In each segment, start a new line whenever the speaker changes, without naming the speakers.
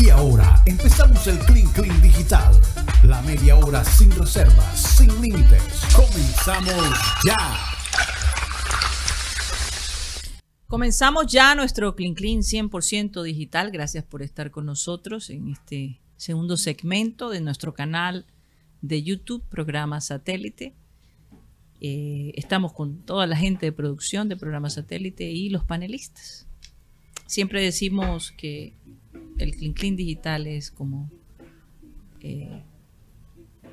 Y ahora empezamos el Clean Clean Digital. La media hora sin reservas, sin límites. Comenzamos ya.
Comenzamos ya nuestro Clean Clean 100% digital. Gracias por estar con nosotros en este segundo segmento de nuestro canal de YouTube, programa satélite. Eh, estamos con toda la gente de producción de programa satélite y los panelistas. Siempre decimos que el Clean Clean digital es como, eh,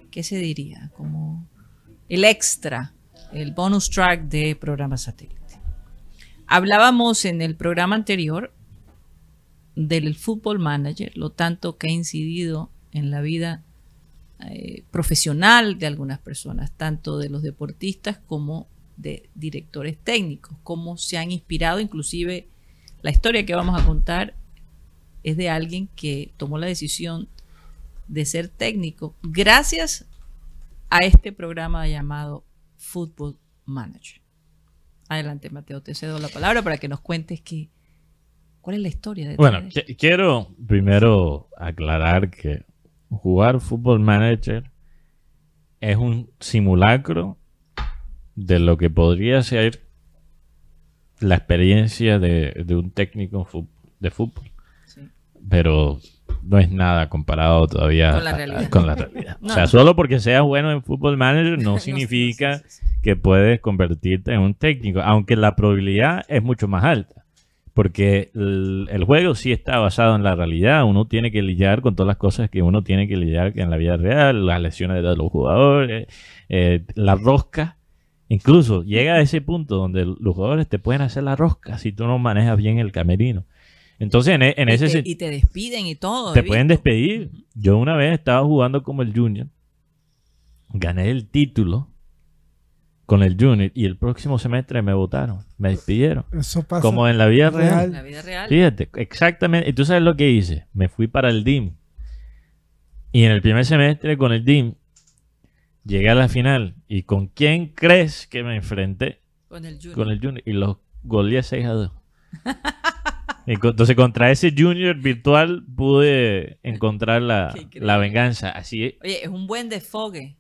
¿qué se diría? Como el extra, el bonus track de programa satélite. Hablábamos en el programa anterior del fútbol manager, lo tanto que ha incidido en la vida eh, profesional de algunas personas, tanto de los deportistas como de directores técnicos, cómo se han inspirado, inclusive la historia que vamos a contar es de alguien que tomó la decisión de ser técnico gracias a este programa llamado Football Manager. Adelante, Mateo, te cedo la palabra para que nos cuentes que, cuál es la historia de
Bueno, quiero primero aclarar que jugar Football Manager es un simulacro de lo que podría ser la experiencia de, un técnico de fútbol. Pero no es nada comparado todavía con la realidad. o sea, solo porque seas bueno en Football Manager no significa que puedes convertirte en un técnico, aunque la probabilidad es mucho más alta. Porque el, juego sí está basado en la realidad. Uno tiene que lidiar con todas las cosas que uno tiene que lidiar en la vida real, las lesiones de los jugadores, eh, la rosca. Incluso llega a ese punto donde los jugadores te pueden hacer la rosca si tú no manejas bien el camerino. Entonces, en, e, ese
Y te despiden y todo.
Te pueden despedir. Yo una vez estaba jugando como el Junior, gané el título con el Junior y el próximo semestre me votaron, me despidieron. Eso pasa. Como en la vida real. En la vida real. Fíjate, exactamente. Y tú sabes lo que hice. Me fui para el DIM. Y en el primer semestre con el DIM llegué a la final. ¿Y con quién crees que me enfrenté? Con el Junior. Con el Junior. Y los goleé 6 a 2. Entonces, contra ese Junior virtual pude encontrar la, la venganza. Así
Oye, es un buen desfogue.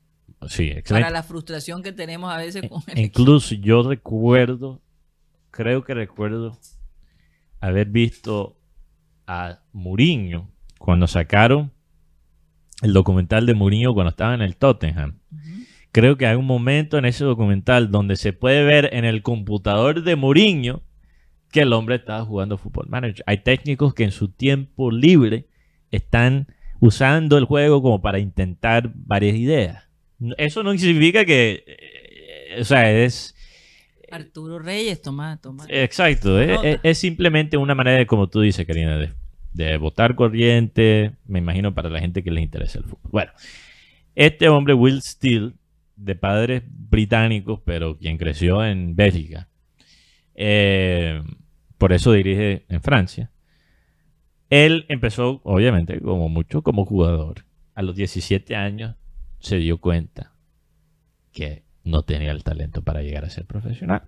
Sí,
Para la frustración que tenemos a veces con
el Incluso yo recuerdo, creo que recuerdo haber visto a Mourinho cuando sacaron el documental de Mourinho cuando estaba en el Tottenham. Creo que hay un momento en ese documental donde se puede ver en el computador de Mourinho que el hombre estaba jugando Football Manager. Hay técnicos que en su tiempo libre están usando el juego como para intentar varias ideas. Eso no significa que, eh, o sea, es...
Arturo Reyes, toma, toma.
Exacto, eh, es, simplemente una manera de, como tú dices, Karina, de, de votar corriente, me imagino para la gente que les interesa el fútbol. Bueno, este hombre, Will Steele, de padres británicos, pero quien creció en Bélgica, eh, por eso dirige en Francia. Él empezó, obviamente, como mucho, como jugador. A los 17 años se dio cuenta que no tenía el talento para llegar a ser profesional.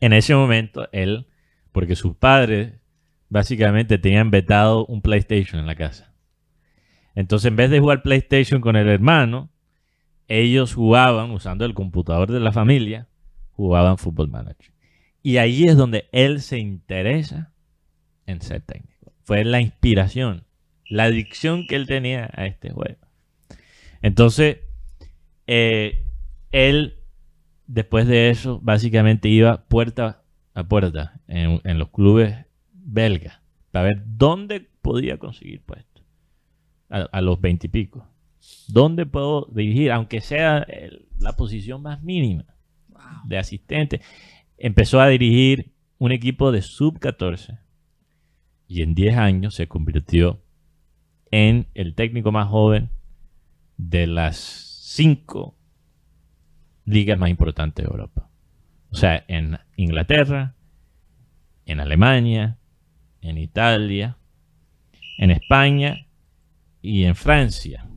En ese momento, él, porque sus padres básicamente tenían vetado un PlayStation en la casa. Entonces, en vez de jugar PlayStation con el hermano, ellos jugaban usando el computador de la familia, jugaban Football Manager. Y ahí es donde él se interesa en ser técnico. Fue la inspiración, la adicción que él tenía a este juego. Entonces, eh, él, después de eso, básicamente iba puerta a puerta en, los clubes belgas para ver dónde podía conseguir puestos a, los veintipico. ¿Dónde puedo dirigir? Aunque sea la posición más mínima de asistente. Empezó a dirigir un equipo de sub-14 y en 10 años se convirtió en el técnico más joven de las cinco ligas más importantes de Europa. O sea, en Inglaterra, en Alemania, en Italia, en España y en Francia.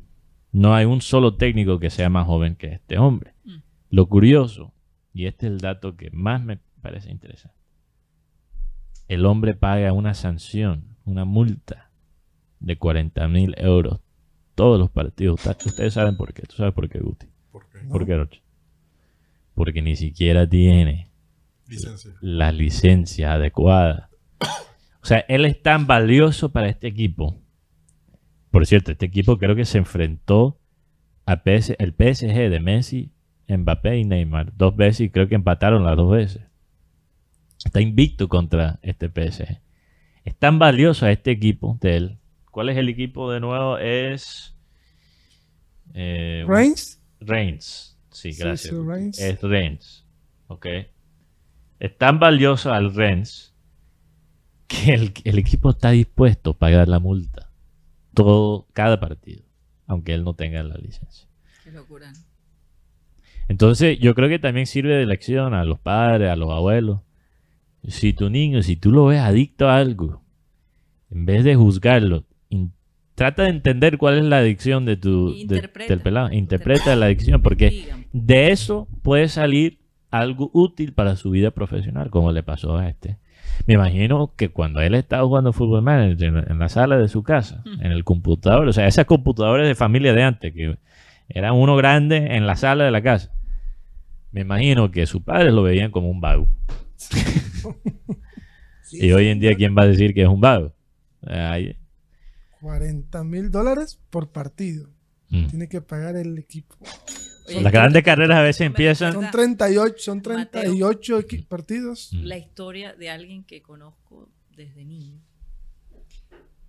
No hay un solo técnico que sea más joven que este hombre. Mm. Lo curioso, y este es el dato que más me parece interesante, el hombre paga una sanción una multa de 40 mil euros todos los partidos. Ustedes saben por qué. ¿Tú sabes por qué, Guti?
¿Por qué?
¿Por qué, Rocha? Porque ni siquiera tiene
Licencia.
la licencia adecuada. O sea, él es tan valioso para este equipo. Por cierto, este equipo creo que se enfrentó a PS, el PSG de Messi, Mbappé y Neymar dos veces y creo que empataron las dos veces. Está invicto contra este PSG. Es tan valioso a este equipo de él. ¿Cuál es el equipo de nuevo? Es... eh,
Reigns.
Reigns. Sí,
Sí,
gracias.
sí, Reigns.
Es Reigns. Ok. Es tan valioso al Reigns que el, el equipo está dispuesto a pagar la multa. Todo, cada partido. Aunque él no tenga la licencia.
Qué locura.
Entonces, yo creo que también sirve de lección a los padres, a los abuelos. Si tu niño, si tú lo ves adicto a algo, en vez de juzgarlo, trata de entender cuál es la adicción de tu de- del pelado. Interpreta la adicción, porque de eso puede salir algo útil para su vida profesional, como le pasó a este. Me imagino que cuando él estaba jugando Fútbol Manager en, la sala de su casa, en el computador, o sea, esas computadoras de familia de antes, que eran uno grande en la sala de la casa. Me imagino que sus padres lo veían como un vago. y hoy en día, ¿quién va a decir que es un vago? Ay,
40 mil dólares por partido.
mm.
Tiene que pagar el equipo.
Oye,
Las grandes carreras a veces empiezan-
Son
recuerdas
38, son
Mateo.
38 equi- partidos.
Mm.
La historia de alguien que conozco desde niño.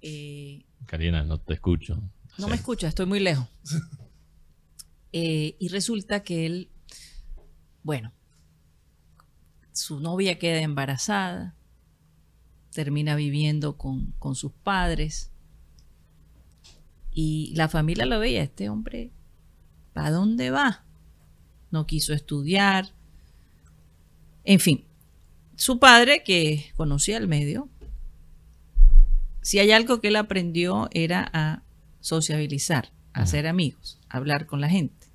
Eh,
Karina, no te escucho.
No
Sí.
me escucha, estoy muy lejos. Eh, y resulta que él, bueno, su novia queda embarazada, termina viviendo con, con sus padres y la familia lo veía, este hombre, ¿para dónde va? No quiso estudiar. En fin, su padre, que conocía el medio, si hay algo que él aprendió era a sociabilizar, a hacer amigos, a hablar con la gente.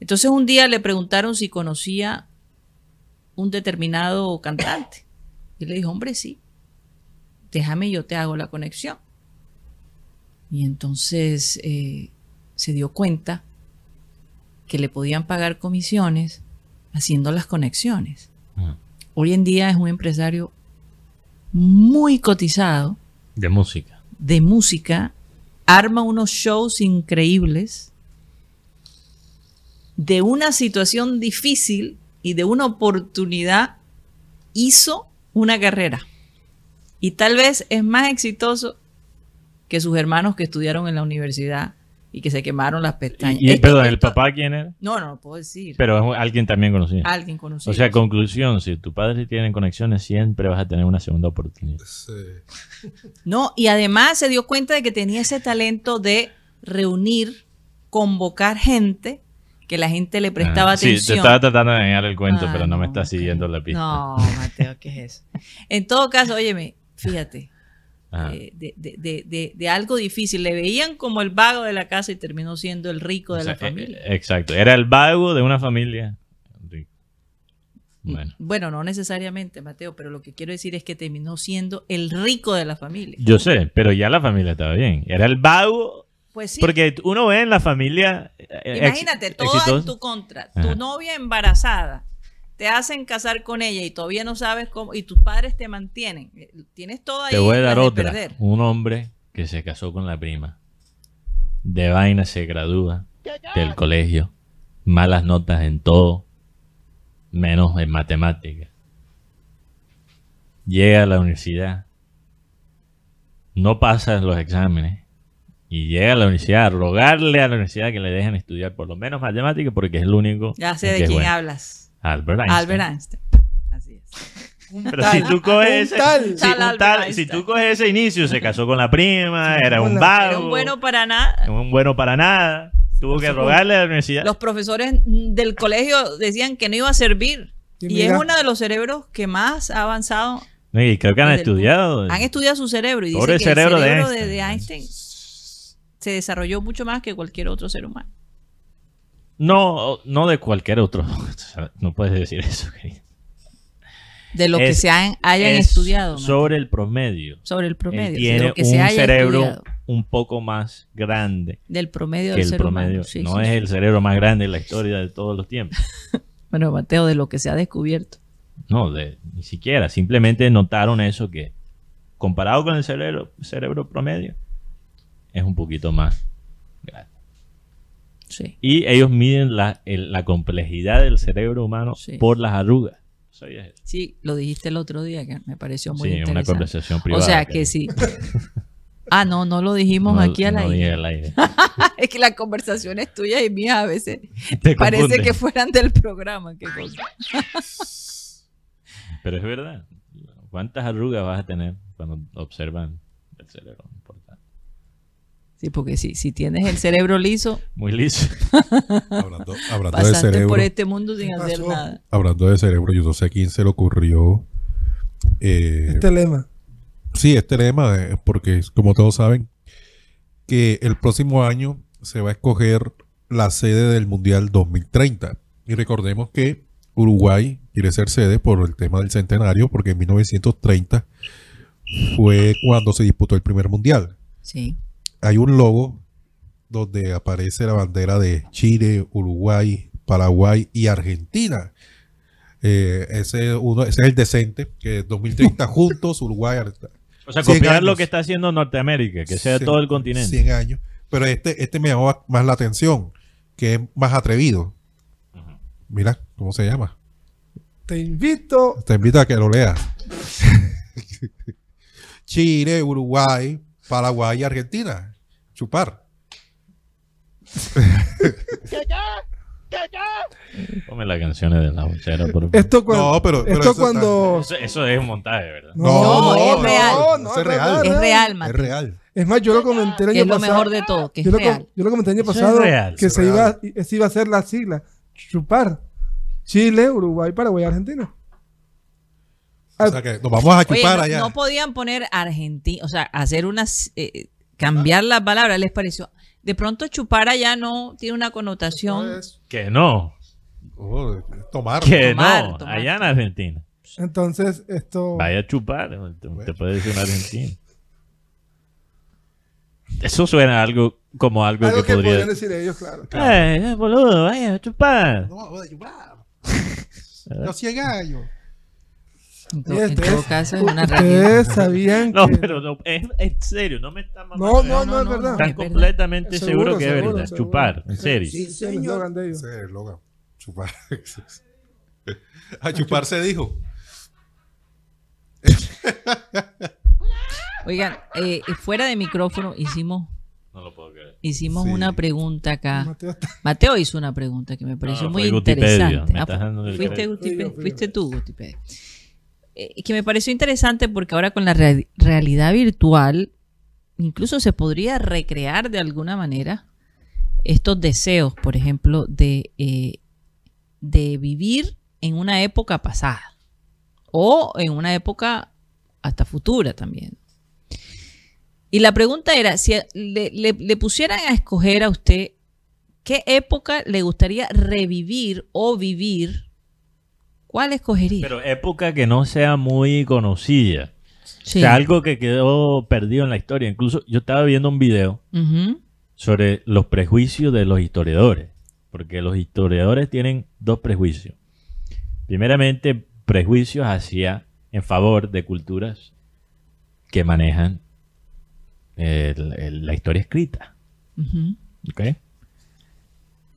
Entonces un día le preguntaron si conocía un determinado cantante. Y le dijo, hombre, sí, déjame yo te hago la conexión. Y entonces eh, se dio cuenta que le podían pagar comisiones haciendo las conexiones.
Mm.
Hoy en día es un empresario muy cotizado
De música.
de música, arma unos shows increíbles de una situación difícil y de una oportunidad hizo una carrera. Y tal vez es más exitoso que sus hermanos que estudiaron en la universidad y que se quemaron las pestañas.
Y, perdón, ¿el papá quién era?
No, no, no puedo decir.
Pero es alguien también conocido.
Alguien conocido.
O sea, conclusión, si tus padres tienen conexiones, siempre vas a tener una segunda oportunidad.
Sí.
No, y además se dio cuenta de que tenía ese talento de reunir, convocar gente, que la gente le prestaba
Ah, Sí, te
atención.
estaba tratando de engañar el cuento,
Ah,
pero no, me está siguiendo la pista.
No, Mateo, ¿qué es eso? En todo caso, óyeme, fíjate, eh, de, de- de- de- algo difícil. Le veían como el vago de la casa y terminó siendo el rico de
O sea,
la familia.
eh, exacto. Era el vago de una familia. Bueno.
Bueno, no necesariamente, Mateo, pero lo que quiero decir es que terminó siendo el rico de la familia.
Yo sé, pero ya la familia estaba bien. Era el vago.
Pues sí.
Porque uno ve en la familia. eh,
Imagínate, todo en tu contra.
Ajá.
Tu novia embarazada. Te hacen casar con ella y todavía no sabes cómo. Y tus padres te mantienen. Eh, Tienes todo ahí.
Te voy a dar otra.
perder.
Un hombre que se casó con la prima. De vaina se gradúa del colegio. Malas notas en todo. Menos en matemáticas. Llega a la universidad. No pasa los exámenes. Y llega a la universidad a rogarle a la universidad que le dejen estudiar por lo menos matemáticas porque es el único.
Ya sé de quién
bueno.
hablas.
Albert Einstein.
Albert Einstein. Así es.
Un
Pero
tal,
si tú coges ese,
tal.
si,
Tal
tal- tú coges ese inicio, se casó con la prima, era un vago,
Era un bueno para nada.
un bueno para nada, tuvo que rogarle a la universidad.
Los profesores del colegio decían que no iba a servir.
Y
Y, es uno de los cerebros que más ha avanzado.
No, y creo que han estudiado.
Han estudiado su cerebro y
Pobre
que
cerebro
el
de
cerebro de,
Einstein.
de Einstein se desarrolló mucho más que cualquier otro ser humano.
No, no de cualquier otro. No puedes decir eso, querido.
De lo que se han- hayan
es
estudiado. Martín.
Sobre el promedio.
sobre el
Él
promedio. de
tiene
lo que
un
se haya
cerebro
estudiado.
un poco más grande
Del promedio
que
del
el
ser
promedio.
humano. Sí,
no
sí,
es
sí.
el cerebro más grande en la historia de todos los tiempos.
Bueno, Mateo, de lo que se ha descubierto.
No, de, ni siquiera. Simplemente notaron eso que, comparado con el cerebro, cerebro promedio, es un poquito más grande.
Sí.
Y ellos miden la, el- la complejidad del cerebro humano
Sí.
por las arrugas. ¿Sabías eso?
Sí, lo dijiste el otro día, que me pareció muy
Sí, una
interesante.
conversación
o
privada.
sea que sí. Ah, no, no lo dijimos
No-
aquí al
no
aire.
al aire.
es que las conversaciones tuyas y mías a veces
Te
parece que fueran del programa. Qué cosa.
Pero es verdad. ¿Cuántas arrugas vas a tener cuando observan el cerebro?
Sí, porque si, si tienes el cerebro liso,
Muy liso.
Hablando, hablando de cerebro,
por este mundo sin
¿Qué
hacer
pasó?
nada.
hablando de cerebro, yo no sé a quién se le ocurrió. eh,
Este lema.
Sí, este lema, eh, porque como todos saben, que el próximo año se va a escoger la sede del Mundial 2030. Y recordemos que Uruguay quiere ser sede por el tema del centenario, porque en 1930 fue cuando se disputó el primer Mundial.
Sí.
Hay un logo donde aparece la bandera de Chile, Uruguay, Paraguay y Argentina. Eh, ese, uno, ese es el decente, que 2030 juntos, Uruguay, Argentina.
O sea,
100
copiar lo
años.
que está haciendo Norteamérica, que sea todo el continente.
100 años. Pero este, este me llamó más la atención, que es más atrevido. Mira, ¿cómo se llama?
Te invito.
Te invito a que lo leas. Chile, Uruguay, Paraguay y Argentina. Chupar.
Ponme las canciones de la bochera, por favor.
Esto cuando.
No, pero- pero
esto
eso
cuando.
Eso, eso es un montaje, ¿verdad?
No, es real.
no,
es real.
Es real,
Es
Mateo.
real.
Es más, yo lo comenté el año
es lo
pasado.
mejor de todo, que es
yo, lo,
real.
yo lo comenté el año
Eso es
pasado
real,
que se
es
iba,
real.
esa iba a ser la sigla. Chupar. Chile, Uruguay, Paraguay, Argentina.
O sea que nos vamos a
Oye,
chupar
no,
allá.
no podían poner Argentina, o sea, hacer unas, eh, cambiar las palabras, les pareció. De pronto chupar allá no tiene una connotación.
Entonces,
Que no.
Oh, tomar.
Que
Tomar,
no.
tomar,
Allá en. Argentina.
entonces esto.
Vaya a chupar. Te, te puede decir un argentino. Eso suena algo como algo,
algo
que,
que
podría.
podrían decir ellos, claro.
Eh, boludo, vaya a chupar.
No, voy a chupar. Los 100 años.
En, to-
Y
en
ustedes-
todo caso es una.
Ustedes sabían
No,
que.
pero no, es, es serio, no me está mamando.
No, no, no, es
no,
verdad.
no.
Están
es verdad.
completamente
Seguro,
seguros que es
seguro,
verdad.
seguro.
Chupar, en serio.
Sí, es
es el eslogan. Chupar. a chupar se dijo.
Oigan, eh, fuera de micrófono hicimos,
No lo puedo creer.
hicimos
Sí.
una pregunta acá.
Mateo está-
Mateo hizo una pregunta que me pareció
no,
muy interesante.
Me
Ah, fuiste, fuiste tú, Gutipedio. Eh, que me pareció interesante porque ahora con la rea- realidad virtual incluso se podría recrear de alguna manera estos deseos, por ejemplo, de, eh, de vivir en una época pasada o en una época hasta futura también. Y la pregunta era, si le- le pusieran a escoger a usted qué época le gustaría revivir o vivir, ¿cuál escogería?
Pero época que no sea muy conocida.
Sí.
O sea, algo que quedó perdido en la historia. Incluso yo estaba viendo un video sobre los prejuicios de los historiadores. Porque los historiadores tienen dos prejuicios. Primeramente, prejuicios hacia, en favor de culturas que manejan el- el- la historia escrita. ¿ok?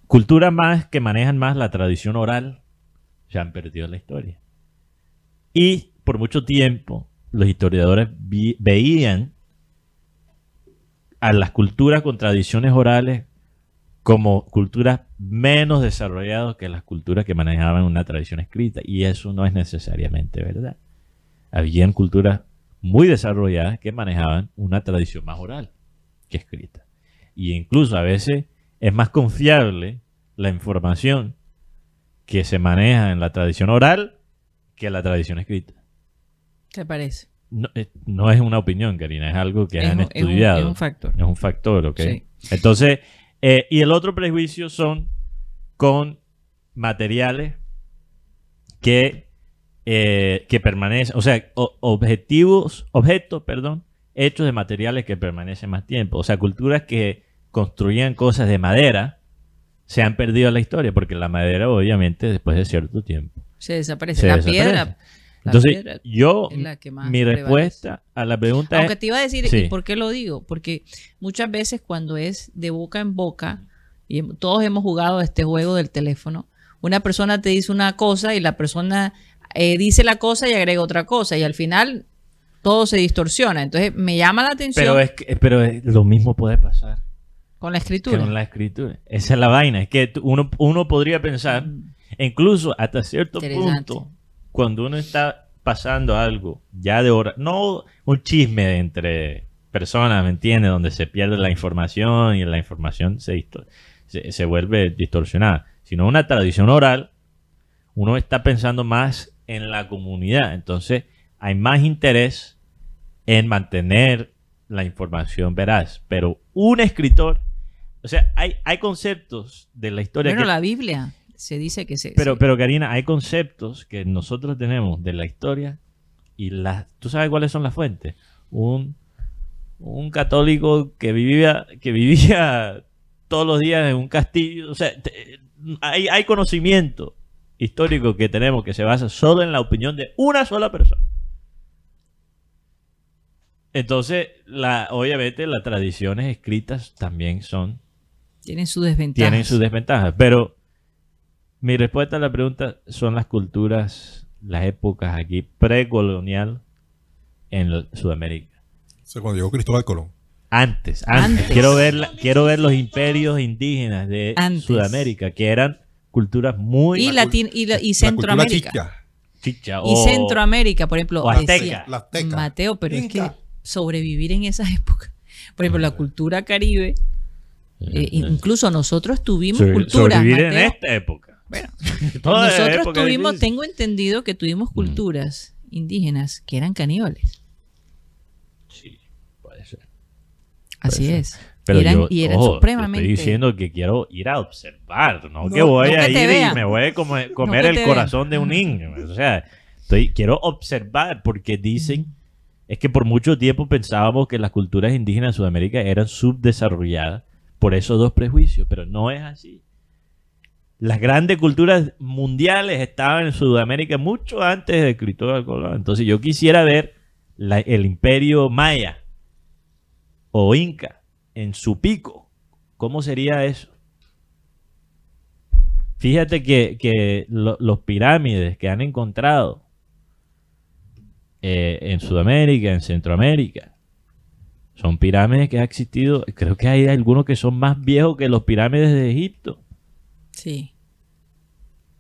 Culturas más que manejan más la tradición oral ya han perdido la historia. Y por mucho tiempo los historiadores veían a las culturas con tradiciones orales como culturas menos desarrolladas que las culturas que manejaban una tradición escrita. Y eso no es necesariamente verdad. Habían culturas muy desarrolladas que manejaban una tradición más oral que escrita. Y incluso a veces es más confiable la información que se maneja en la tradición oral que la tradición escrita.
¿Qué parece?
No, eh, no es una opinión, Karina, es algo que
Es
han
un- es un-
estudiado.
es un factor.
Es un factor, ¿ok?
Sí.
Entonces, eh, y el otro prejuicio son con materiales que eh, que permanecen, o sea, o- objetivos, objetos, perdón, hechos de materiales que permanecen más tiempo. O sea, culturas que construían cosas de madera se han perdido la historia, porque la madera, obviamente, después de cierto tiempo.
Se desaparece.
Se
la
desaparece.
piedra. la
Entonces,
piedra
yo, mi
prevalece.
respuesta a la pregunta
Aunque
es...
te iba a decir,
Sí.
¿y por qué lo digo? Porque muchas veces cuando es de boca en boca, y todos hemos jugado este juego del teléfono, una persona te dice una cosa y la persona eh, dice la cosa y agrega otra cosa, y al final todo se distorsiona. Entonces me llama la atención
Pero, es que, pero es- lo mismo puede pasar
con la escritura.
con la escritura. Esa es la vaina. Es que uno, uno podría pensar, e incluso hasta cierto
Mm.
Punto, cuando uno está pasando algo ya de hora, no un chisme entre personas, ¿me entiendes? Donde se pierde la información y la información se, se, se vuelve distorsionada, sino una tradición oral, uno está pensando más en la comunidad. Entonces, hay más interés en mantener la información veraz. Pero un escritor, o sea, hay, hay conceptos de la historia
Bueno,
que
la Biblia se dice que se...
pero,
se-
pero Karina, hay conceptos que nosotros tenemos de la historia y las, ¿tú sabes cuáles son las fuentes? Un, un católico que vivía, que vivía todos los días en un castillo, o sea, te- hay, hay conocimiento histórico que tenemos que se basa solo en la opinión de una sola persona. Entonces, la, obviamente las tradiciones escritas también son
tienen su desventaja.
tienen sus desventajas. Pero mi respuesta a la pregunta son las culturas, las épocas aquí precolonial en Sudamérica.
O sea, cuando llegó Cristóbal Colón.
Antes, antes.
Antes.
Quiero ver, la- quiero ver los imperios indígenas de
Antes.
Sudamérica, que eran culturas muy
y, Latin, y, la- y Centroamérica.
chicha.
chicha
Y
o-
Centroamérica, por ejemplo,
o azteca.
decía
La azteca.
Mateo, pero es que sobrevivir en esas épocas. Por ejemplo, la cultura caribe, eh, incluso nosotros tuvimos
Sobre-
culturas.
sobrevivir en
Mateo.
esta época.
Bueno, nosotros
época
tuvimos, tengo entendido que tuvimos
Mm.
culturas indígenas que eran caníbales.
Sí, puede ser.
Así
ser.
es.
Pero
eran,
yo,
y eran
ojo,
supremamente.
Estoy diciendo que quiero ir a observar, no,
No,
que voy
no
a
que
ir y me voy a comer, el corazón de un niño. O sea, estoy, quiero observar porque dicen, es que por mucho tiempo pensábamos que las culturas indígenas de Sudamérica eran subdesarrolladas por esos dos prejuicios, pero no es así. Las grandes culturas mundiales estaban en Sudamérica mucho antes de Cristóbal Colón. Entonces yo quisiera ver el imperio maya o inca en su pico. ¿Cómo sería eso? Fíjate que, que lo- los pirámides que han encontrado eh, en Sudamérica, en Centroamérica, son pirámides que han existido. Creo que hay algunos que son más viejos que los pirámides de Egipto.
Sí.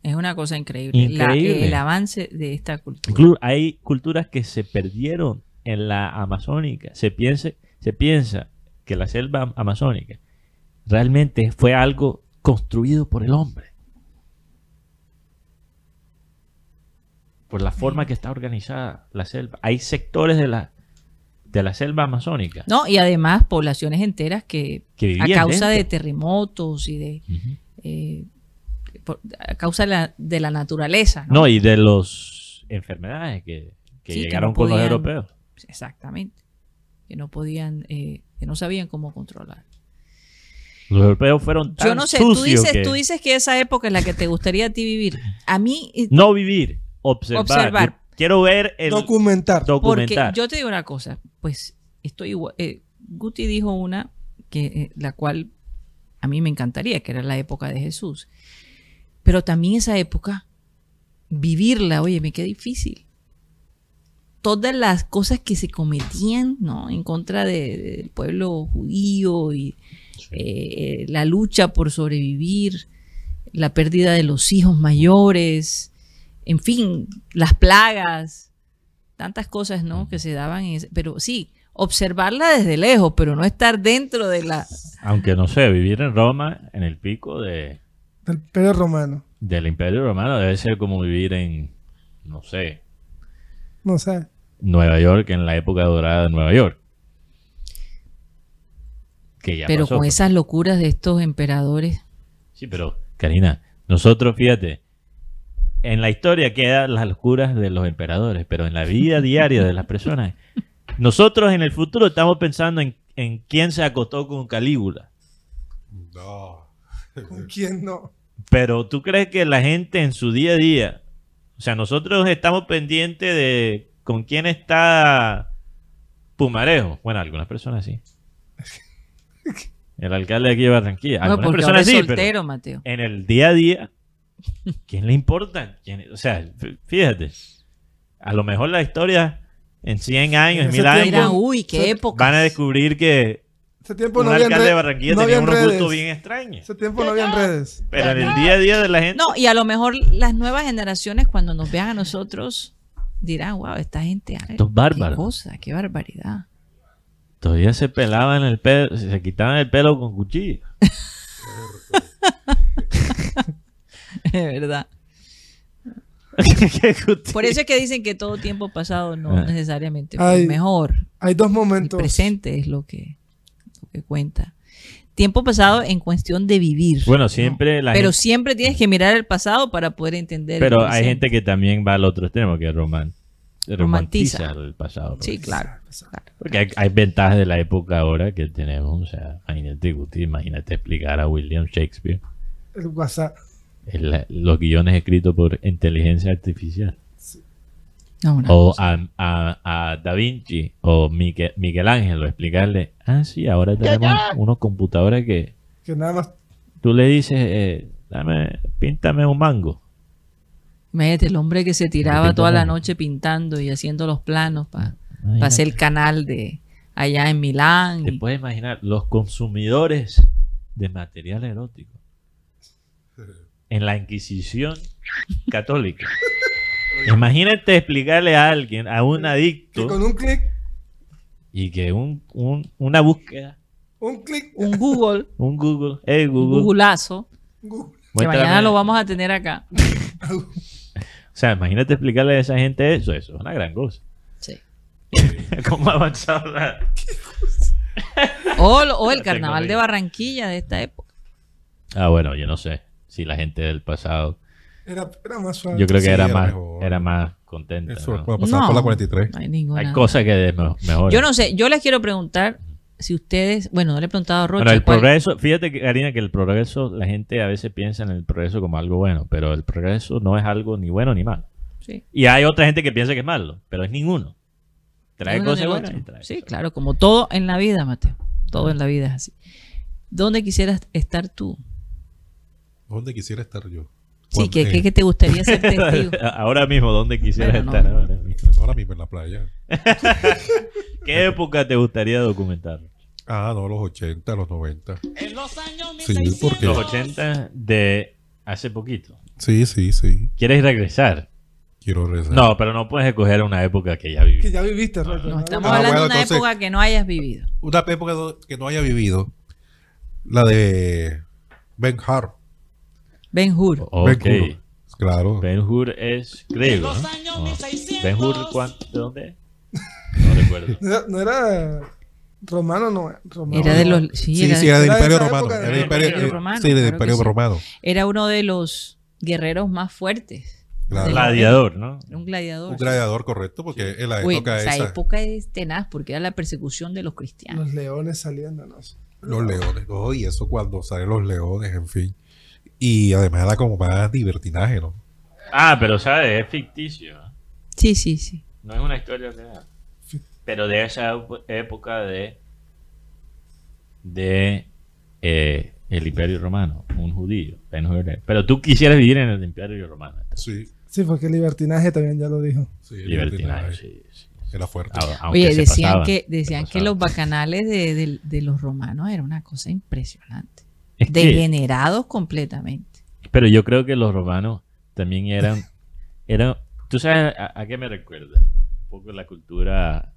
Es una cosa increíble. La-
Increíble.
el avance de esta cultura.
Inclu- hay culturas que se perdieron en la amazónica. Se piensa, se piensa que la selva amazónica realmente fue algo construido por el hombre. Por la forma que está organizada la selva. Hay sectores de la, de la selva amazónica
No, y además poblaciones enteras que
que
a causa de terremotos y de eh, por- a causa de la, de la naturaleza. ¿no?
No, y de las enfermedades que, que
Sí, que
llegaron con los europeos.
Exactamente. Que no podían, eh, que no sabían cómo controlar.
Los europeos fueron tan
Yo no sé, tú dices,
que
tú dices que esa época es la que te gustaría a ti vivir. A mí, eh,
no vivir, observar.
Observar.
Quiero ver el
Documentar.
porque
documentar.
yo te digo una cosa, pues estoy igual. eh, Guti dijo una que eh, la cual a mí me encantaría, que era la época de Jesús. Pero también esa época, vivirla, oye, me queda difícil. Todas las cosas que se cometían, ¿no? En contra de- del pueblo judío y eh, la lucha por sobrevivir, la pérdida de los hijos mayores, en fin, las plagas, tantas cosas, ¿no? Que se daban, en ese- pero sí, observarla desde lejos, pero no estar dentro de la...
Aunque no sé, vivir en Roma, en el pico de,
Del Imperio Romano.
del Imperio Romano, debe ser como vivir en, no sé,
No sé.
Nueva York, en la época dorada de Nueva York. Que ya
pero
pasó,
con esas locuras de estos emperadores.
Sí, pero, Karina, nosotros, fíjate, en la historia quedan las locuras de los emperadores, pero en la vida diaria de las personas, nosotros en el futuro estamos pensando en, en quién se acostó con Calígula.
No.
¿Con quién no?
Pero tú crees que la gente en su día a día, o sea, nosotros estamos pendientes de con quién está Pumarejo. Bueno, algunas personas sí. El alcalde de aquí de Barranquilla.
No,
Algunas
ahora
personas sí,
soltero,
pero
Mateo.
en el día a día, ¿quién le importa? ¿Quién- o sea, fíjate, a lo mejor la historia en 100 años, en
Ese
1000 años,
uy, qué época.
van a descubrir que
Ese tiempo
un
no había
alcalde de Barranquilla tenía unos
redes.
gustos bien extraños.
Ese tiempo no había redes.
Pero en el día a día de la gente...
No, y a lo mejor las nuevas generaciones cuando nos vean a nosotros dirán, wow, esta gente...
Estos bárbaros.
Qué cosa, qué barbaridad.
Todavía se pelaban el pelo, se quitaban el pelo con cuchillo.
Es verdad. Por eso es que dicen que todo tiempo pasado no
Ah.
necesariamente fue mejor.
Hay dos
El
momentos.
presente es lo que, lo que cuenta. Tiempo pasado en cuestión de vivir.
Bueno,
¿no?
siempre la
Pero
gente-
siempre tienes que mirar el pasado para poder entender. el
Pero hay gente que también va al otro extremo, que roman, romantiza
Romantiza.
el pasado.
Sí, claro. claro.
Porque hay, hay ventajas de la época ahora que tenemos. O sea, imagínate, Guti, imagínate explicar a William Shakespeare
El WhatsApp.
El- los guiones escritos por inteligencia artificial.
No,
O a, a- a Da Vinci o Miguel, Miguel Ángel, explicarle, ah, sí, ahora tenemos unos computadores que
Que nada más.
tú le dices, eh, dame, píntame un mango.
Imagínate, el hombre que se tiraba toda la noche pintando y haciendo los planos para
Imagínate.
hacer el canal de allá en Milán.
Te
y-
puedes imaginar los consumidores de material erótico en la Inquisición católica. Imagínate explicarle a alguien, a un
Que
adicto,
con un clic,
y que un, un- una búsqueda,
un clic,
un Google,
un Google, hey
un
Google,
Googleazo,
Google.
que mañana lo vamos a tener acá.
O sea, imagínate explicarle a esa gente eso, eso es una gran cosa.
Sí.
¿Cómo ha avanzado la-
O, o el carnaval de. Barranquilla de esta época.
Ah, bueno, yo no sé si la gente del pasado,
Era, era más suave.
yo creo que
Sí,
era
era
más,
mejor.
era más contenta.
Eso
¿no?
pasar por la 43.
no hay ninguna.
Hay cosas que de- me- mejoran.
Yo no sé, yo les quiero preguntar si ustedes, bueno, no le he preguntado a Rocha.
Bueno, el
¿cuál-
progreso, fíjate Karina, que el progreso, la gente a veces piensa en el progreso como algo bueno, pero el progreso no es algo ni bueno ni malo.
Sí.
Y hay otra gente que piensa que es malo, pero es ninguno. Trae cosas buenas
otro.
y trae
Sí,
cosas
claro, como todo en la vida, Mateo. Todo en la vida es así. ¿Dónde quisieras estar tú?
¿Dónde quisiera estar yo?
Sí, que,
eh,
que- que te gustaría ser testigo.
Ahora mismo, ¿dónde quisieras
Bueno, no,
estar?
no.
Ahora mismo.
Ahora mismo en la playa.
¿Qué época te gustaría documentar?
Ah, no, los 80, los 90. Sí, porque.
Los 80 de hace poquito.
Sí, sí, sí.
¿Quieres regresar?
Quiero rezar.
No, pero no puedes escoger una época que ya
Que
viviste.
ya viviste.
No,
¿no?
estamos
Ah,
hablando
bueno,
de una
entonces-
época que no hayas vivido.
Una época que no haya vivido. La de Ben Hur.
Ben Hur.
Ok.
Ben Hur. Claro.
Ben Hur es griego, ¿no? No. Ben Hur, ¿cuán- ¿de dónde es? No recuerdo.
No era, no romano, no. Romano,
Era de
no.
los. Sí,
Sí,
era,
sí, era del Imperio
esa
Romano.
época
Era
del
Imperio, eh,
Romano,
sí, del Imperio. Romano.
era uno de los guerreros más fuertes.
Claro.
Gladiador, ¿no?
Era un gladiador.
Un gladiador correcto, porque en la
Uy,
época
esa
esa,
época es tenaz porque era la persecución de los cristianos.
Los leones saliéndonos.
los leones, oh, y eso cuando salen los leones, en fin. Y además era como más divertinaje, ¿no?
Ah, pero sabes, es ficticio.
Sí, sí, sí.
No es una historia real. Pero de esa época de de eh, el Imperio Romano, un judío. Pero tú quisieras vivir en el Imperio Romano.
Sí,
Sí, porque el libertinaje también ya lo dijo.
sí.
Libertinaje, sí, sí.
Era fuerte.
Aunque
Oye, decían
pasaban,
que decían que los bacanales de, de- de los romanos era una cosa impresionante.
Es que-
Degenerados completamente.
pero yo creo que los romanos también eran, eran ¿tú sabes a, a qué me recuerda? Un poco la cultura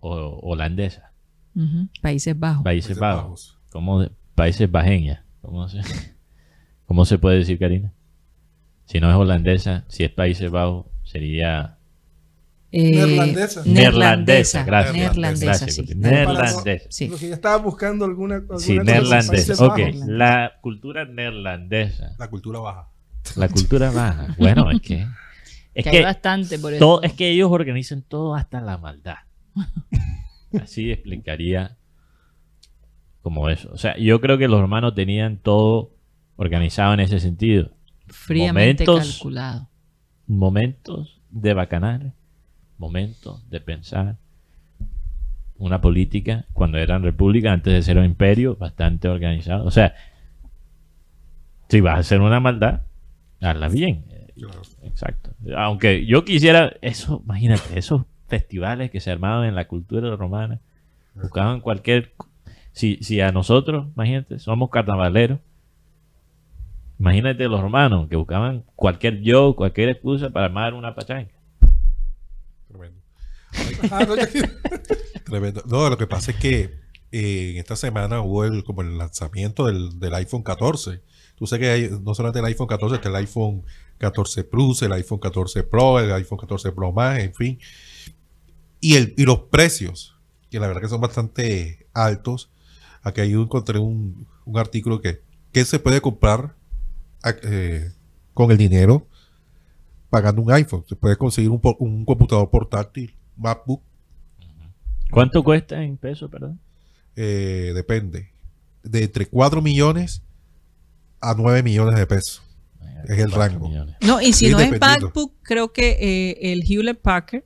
ho- holandesa,
Países Bajos.
Países
Países
Bajos,
Bajos.
¿Cómo de- países bajeñas, ¿cómo se, ¿cómo se puede decir, Karina? Si no es holandesa, si es Países Bajos, sería
Eh,
Neerlandesa.
Neerlandesa.
Gracias.
Neerlandesa,
Gracias,
sí.
Neerlandesa.
Sí.
Porque yo estaba buscando alguna, alguna
Sí, neerlandesa. Ok, la cultura neerlandesa
La cultura baja.
La cultura baja. Bueno, es que. Es
que, hay
que,
bastante por eso.
todo, es que ellos organizan todo hasta la maldad. Así explicaría como eso. O sea, yo creo que los hermanos tenían todo organizado en ese sentido.
Fríamente
momentos-
calculado.
Momentos de bacanales, momentos de pensar una política cuando eran república, antes de ser un imperio, bastante organizado. O sea, si vas a hacer una maldad, hazla bien.
Claro.
Exacto. Aunque yo quisiera, eso, imagínate, esos festivales que se armaban en la cultura romana, buscaban cualquier. Si, si a nosotros, imagínate, somos carnavaleros, imagínate los romanos que buscaban cualquier yo, cualquier excusa para armar una pachanga.
Ah,
Tremendo. No, lo que pasa es que eh, en esta semana hubo el, como el lanzamiento del, del iPhone 14. Tú sabes que no solamente el iPhone 14, está el iPhone 14 Plus, el iPhone 14 Pro, el iPhone 14 Pro Max, en fin. Y, el, y los precios, que la verdad que son bastante altos. Aquí yo encontré un, un artículo que, que se puede comprar eh, con el dinero pagando un iPhone. Se puede conseguir un, un computador portátil, MacBook,
¿Cuánto cuesta en pesos, perdón?
eh, depende, de entre 4 millones a 9 millones de pesos. Es el rango.
millones.
No, y si
Sí,
no es. MacBook, creo que eh, el Hewlett Packard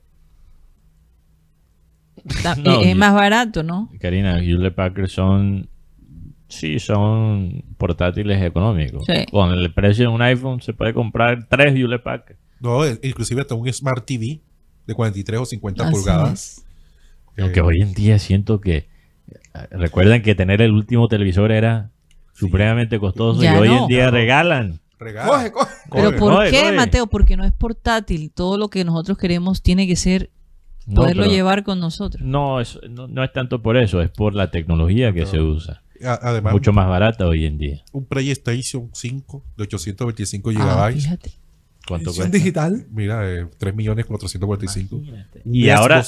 No,
es más barato, ¿no?
Karina, Hewlett Packard son. Sí, son portátiles económicos.
Sí.
Con el precio de un iPhone se puede comprar tres Hewlett Packard.
No, eh, inclusive hasta un Smart TV de 43 o 50
Así
pulgadas.
es.
Aunque
Eh,
hoy en día siento que. eh, Recuerdan que tener el último televisor era supremamente costoso
Ya
y hoy
no.
en día regalan.
regala.
Coge, coge.
Pero
Coge,
¿por
coge,
qué,
coge.
Mateo? Porque no es portátil. Todo lo que nosotros queremos tiene que ser
No,
poderlo
pero-
llevar con nosotros.
No, es, no, no es tanto por eso, es por la tecnología que se usa.
Además,
Mucho más barata hoy en día.
un PlayStation 5 de 825
Ah,
gigabytes.
fíjate.
¿Cuánto
Edición
cuesta?
digital.
Mira, eh, 3 millones 445.
Imagínate. Y ahora,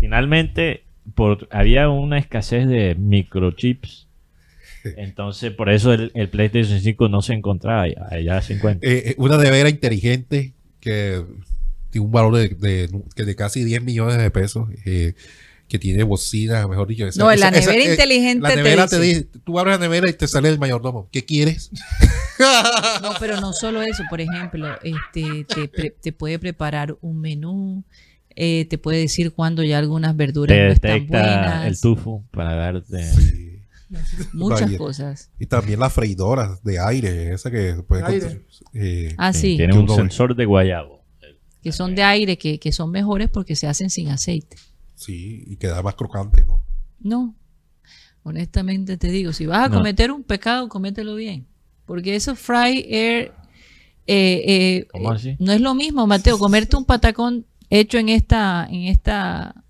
finalmente, por, había una escasez de microchips. Entonces, por eso el, el PlayStation 5 no se encontraba. ya- Allá se encuentra.
Eh, eh, una nevera inteligente que tiene un valor de, de- que de casi 10 millones de pesos. eh, que tiene bocina, mejor dicho. esa-
No, la
esa-
nevera
eh,
inteligente
La
te
nevera te
dice-
dice, tú abres la nevera y te sale el mayordomo. ¿Qué quieres?
No, pero no solo eso. Por ejemplo, este, te, pre- te puede preparar un menú. eh, te puede decir cuando ya algunas verduras
Te
no están
detecta
buenas.
el tufo para darte.
Sí.
muchas cosas.
Y también las freidoras de aire, esa que puede
Aire.
eh,
Ah,
Sí,
sí,
Tiene
Que
un sensor de guayabo.
que son de aire, que, que son mejores porque se hacen sin aceite.
Sí, y queda más crocante, ¿no?
No, honestamente te digo, si vas a
No.
cometer un pecado, comételo bien. Porque eso fry air eh, eh,
¿Cómo
eh,
así?
no es lo mismo, Mateo, comerte un patacón hecho en esta, en esta,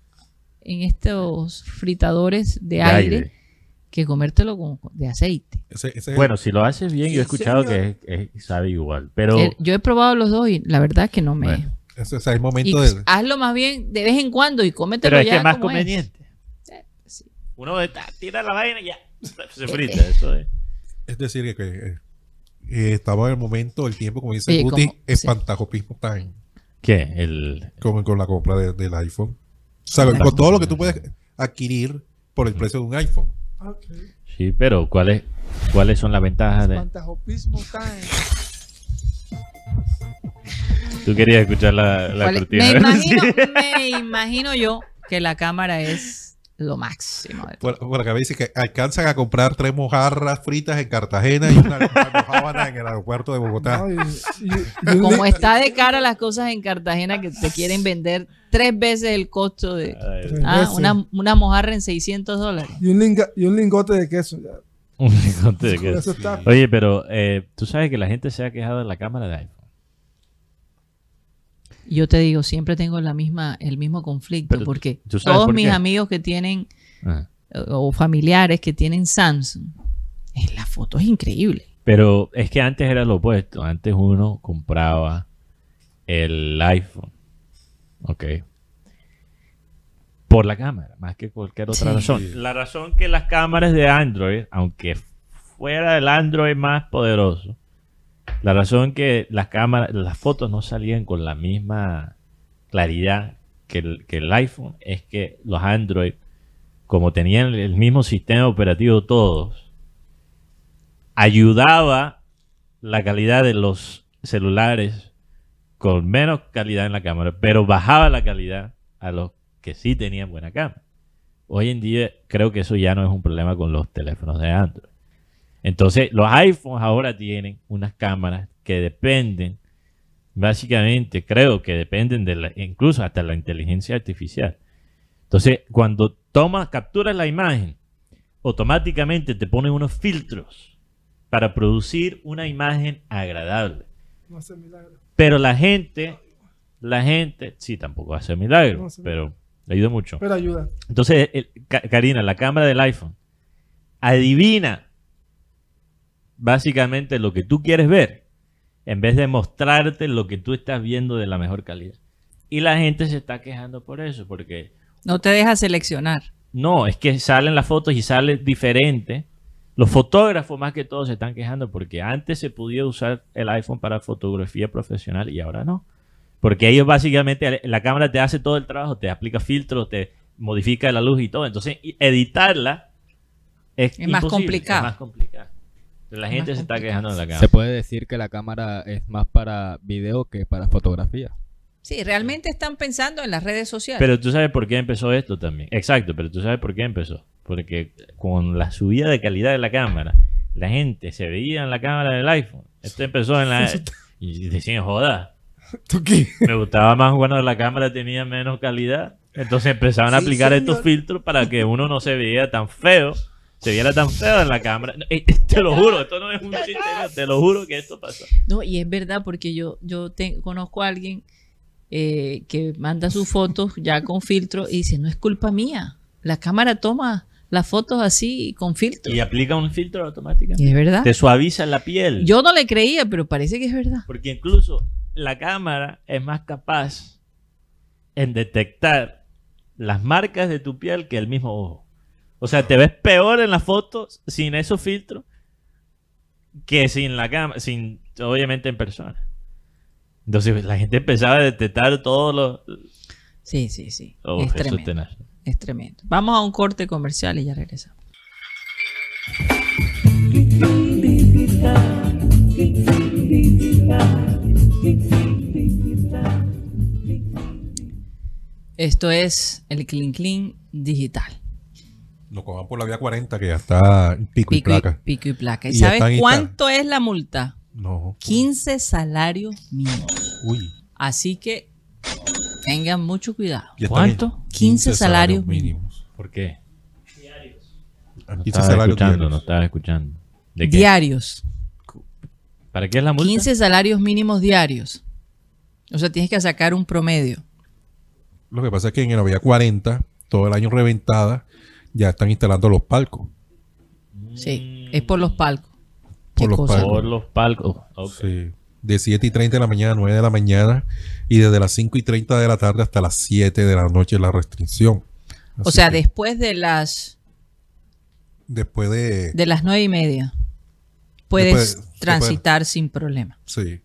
en estos fritadores de,
De
aire,
aire.
que comértelo con, de aceite.
Ese, ese-
Bueno, si lo haces bien, yo he
¿En
escuchado que es- es- sabe igual. Pero
Eh, yo he probado los dos y la verdad es que no me.
Bueno,
es
y
de...
hazlo más bien de vez en cuando y cómetelo
pero es
ya
que es más
es.
conveniente.
sí.
Uno de- tira la vaina y ya se frita. Eso es.
Es decir, que, que, eh, eh, estaba en el momento, el tiempo, como dice Guti, espantajopismo time,
¿Qué? El,
como con la compra de- del iPhone. O sea, con todo lo que tú puedes adquirir por el precio de un iPhone.
Sí, pero ¿cuáles, ¿cuáles son las ventajas de...?
Espantajopismo time.
Tú querías escuchar la, la cortina.
Me
¿verdad?
imagino,
Sí.
me imagino yo que la cámara es lo máximo. de todo.
Por, por acá me dice que alcanzan a comprar tres mojarras fritas en Cartagena y una, mojábana en el aeropuerto de Bogotá.
No, y- y- y un
Como está de cara las cosas en Cartagena que te quieren vender tres veces el costo de
Ay,
ah,
veces.
una, una mojarra en 600 dólares.
y un linga- y un lingote de queso. ya.
un lingote de queso.
Eso está.
Oye, pero eh, tú sabes que la gente se ha quejado de la cámara de iPhone.
Yo te digo, siempre tengo la misma, el mismo conflicto,
Pero,
porque
¿tú sabes
todos
por
mis
qué?
amigos que tienen
Ah.
o familiares que tienen Samsung, eh, la foto es increíble.
Pero es que antes era lo opuesto. Antes uno compraba el iPhone. Ok. Por la cámara, más que cualquier otra
Sí.
razón. La razón que las cámaras de Android, aunque fuera el Android más poderoso, La razón que las cámaras, las fotos no salían con la misma claridad que el, que el iPhone es que los Android, como tenían el mismo sistema operativo todos, ayudaba la calidad de los celulares con menos calidad en la cámara, pero bajaba la calidad a los que sí tenían buena cámara. Hoy en día creo que eso ya no es un problema con los teléfonos de Android. Entonces, los iPhones ahora tienen unas cámaras que dependen, básicamente, creo que dependen de la, incluso hasta la inteligencia artificial. Entonces, cuando tomas, capturas la imagen, automáticamente te pone unos filtros para producir una imagen agradable.
No hace milagro.
Pero la gente, la gente, sí, tampoco hace milagro,
No hace
pero le ayuda mucho.
Pero ayuda.
Entonces, el- Karina, la cámara del iPhone adivina básicamente lo que tú quieres ver en vez de mostrarte lo que tú estás viendo de la mejor calidad. Y la gente se está quejando por eso, porque
No te deja seleccionar.
no, es que salen las fotos y sale diferente. Los fotógrafos más que todo se están quejando porque antes se podía usar el iPhone para fotografía profesional y ahora no. Porque ellos básicamente, la cámara te hace todo el trabajo, te aplica filtros, te modifica la luz y todo. Entonces, editarla es,
Es más complicado.
Es más complicado. La gente se está quejando de la cámara.
Se puede decir que la cámara es más para video que para fotografía.
Sí, realmente están pensando en las redes sociales.
Pero tú sabes por qué empezó esto también. Exacto, pero tú sabes por qué empezó. Porque con la subida de calidad de la cámara, la gente se veía en la cámara del iPhone. Esto empezó en la... Y decían, joda,
¿Tú qué?
me gustaba más cuando la cámara tenía menos calidad. Entonces empezaron a
Sí,
aplicar estos
señor.
filtros para que uno no se veía tan feo. Se viera tan feo en la cámara. Eh, Te lo juro, esto no es un chiste, te lo juro que esto pasó.
No, y es verdad porque yo, yo te- conozco a alguien eh, que manda sus fotos ya con filtro y dice, no es culpa mía. La cámara toma las fotos así con filtro.
Y aplica un filtro automáticamente.
Es verdad.
Te suaviza la piel.
Yo no le creía, pero parece que es verdad.
Porque incluso la cámara es más capaz en detectar las marcas de tu piel que el mismo ojo. O sea, te ves peor en las fotos sin esos filtros que sin la cámara, sin obviamente en persona. Entonces la gente empezaba a detectar todos los...
Sí, sí, sí.
Oh,
es tremendo.
tenaz.
Es tremendo. Vamos a un corte comercial y ya regresamos. Esto es el Clean Clean Digital.
Nos cojan por la vía 40 que ya está pico, y
Pico y,
placa.
pico y placa. ¿Y, sabes cuánto es la multa?
No.
15 salarios mínimos.
Uy.
Así que tengan mucho cuidado.
¿Cuánto?
en
15 salarios mínimos.
¿Por qué? No
15
estaba
salarios
escuchando,
diarios.
no estaba escuchando. ¿De qué?
Diarios.
¿Para qué es la multa?
15 salarios mínimos diarios. O sea, tienes que sacar un promedio.
Lo que pasa es que en la vía 40, todo el año reventada, ya están instalando los palcos.
Sí, es por los palcos.
Por los palcos.
Por los palcos.
Sí. De 7 y 30 de la mañana a 9 de la mañana y desde las 5 y 30 de la tarde hasta las 7 de la noche la restricción.
O sea,
que
después de las
después de...
de las nueve y media puedes
Después- después-
transitar sin problema.
Sí.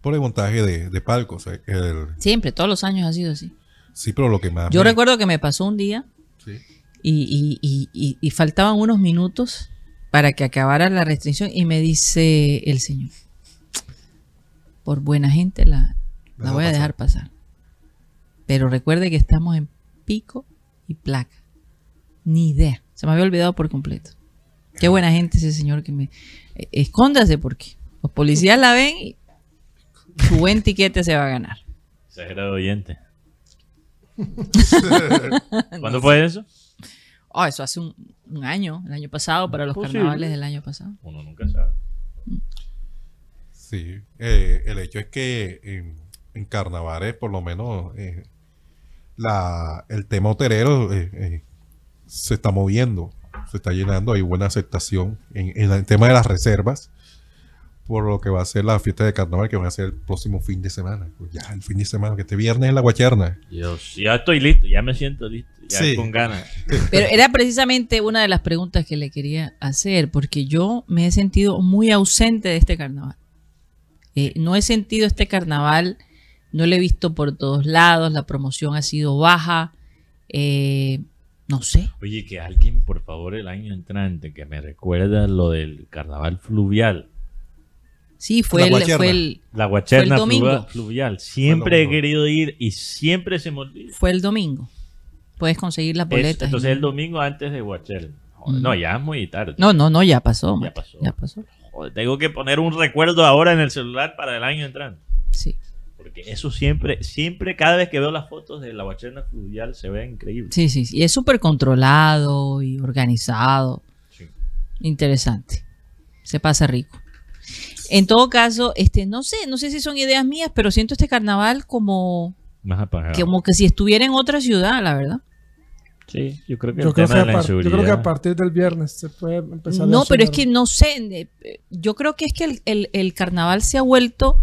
Por el montaje de, de palcos. eh, el-
Siempre, todos los años ha sido así.
sí, pero lo que más...
Yo
me-
recuerdo que me pasó un día
sí.
y, y- y- y- y faltaban unos minutos para que acabara la restricción y me dice el señor, por buena gente la, voy a
pasar.
dejar pasar. Pero recuerde que estamos en pico y placa. Ni idea. Se me había olvidado por completo. Qué buena gente ese señor que me... eh, Escóndase porque los policías la ven y su buen tiquete se va a ganar.
Exagerado oyente. ¿Cuándo fue eso?
Oh, eso hace un, un año, el año pasado, para los
Posible.
carnavales del año pasado.
Uno nunca sabe.
Sí, eh, el hecho es que en, en carnavales, por lo menos, eh, la, el tema hotelero eh, eh, se está moviendo, se está llenando, hay buena aceptación en, en el tema de las reservas, por lo que va a ser la fiesta de carnaval que van a ser el próximo fin de semana. Pues ya, el fin de semana, que este viernes es la guacherna.
Dios, ya estoy listo, ya me siento listo, ya
Sí.
con ganas.
Pero era precisamente una de las preguntas que le quería hacer, porque yo me he sentido muy ausente de este carnaval. Eh, no he sentido este carnaval, no lo he visto por todos lados, la promoción ha sido baja, eh, no sé.
Oye, que alguien, por favor, el año entrante, que me recuerda lo del carnaval fluvial.
Sí, fue
La
el, fue el,
La guacherna
Fue el domingo.
fluvia- fluvial. Siempre he
domingo.
querido ir y siempre se me olvida.
fue el domingo. Puedes conseguir las
Es-
boletas.
entonces el domingo antes de guacherna. Joder,
Mm.
No, ya es muy tarde.
No, no, no, ya pasó.
Ya
Mate,
pasó.
Ya pasó.
Joder, tengo que poner un recuerdo ahora en el celular para el año entrante.
Sí,
Porque eso siempre, siempre, cada vez que veo las fotos de la guacherna fluvial se ve increíble.
sí, sí. sí. Y es súper controlado y organizado.
Sí.
Interesante. Se pasa rico. En todo caso, este, no sé, no sé si son ideas mías, pero siento este carnaval como,
Más apagado.
como que si estuviera en otra ciudad, la verdad.
Sí, yo creo que
Yo
el
creo,
tema
que
de
a
la
par- yo creo que
inseguridad.
a partir del viernes se puede empezar a
No, pero es que no sé. eh, Yo creo que es que el, el- el carnaval se ha vuelto,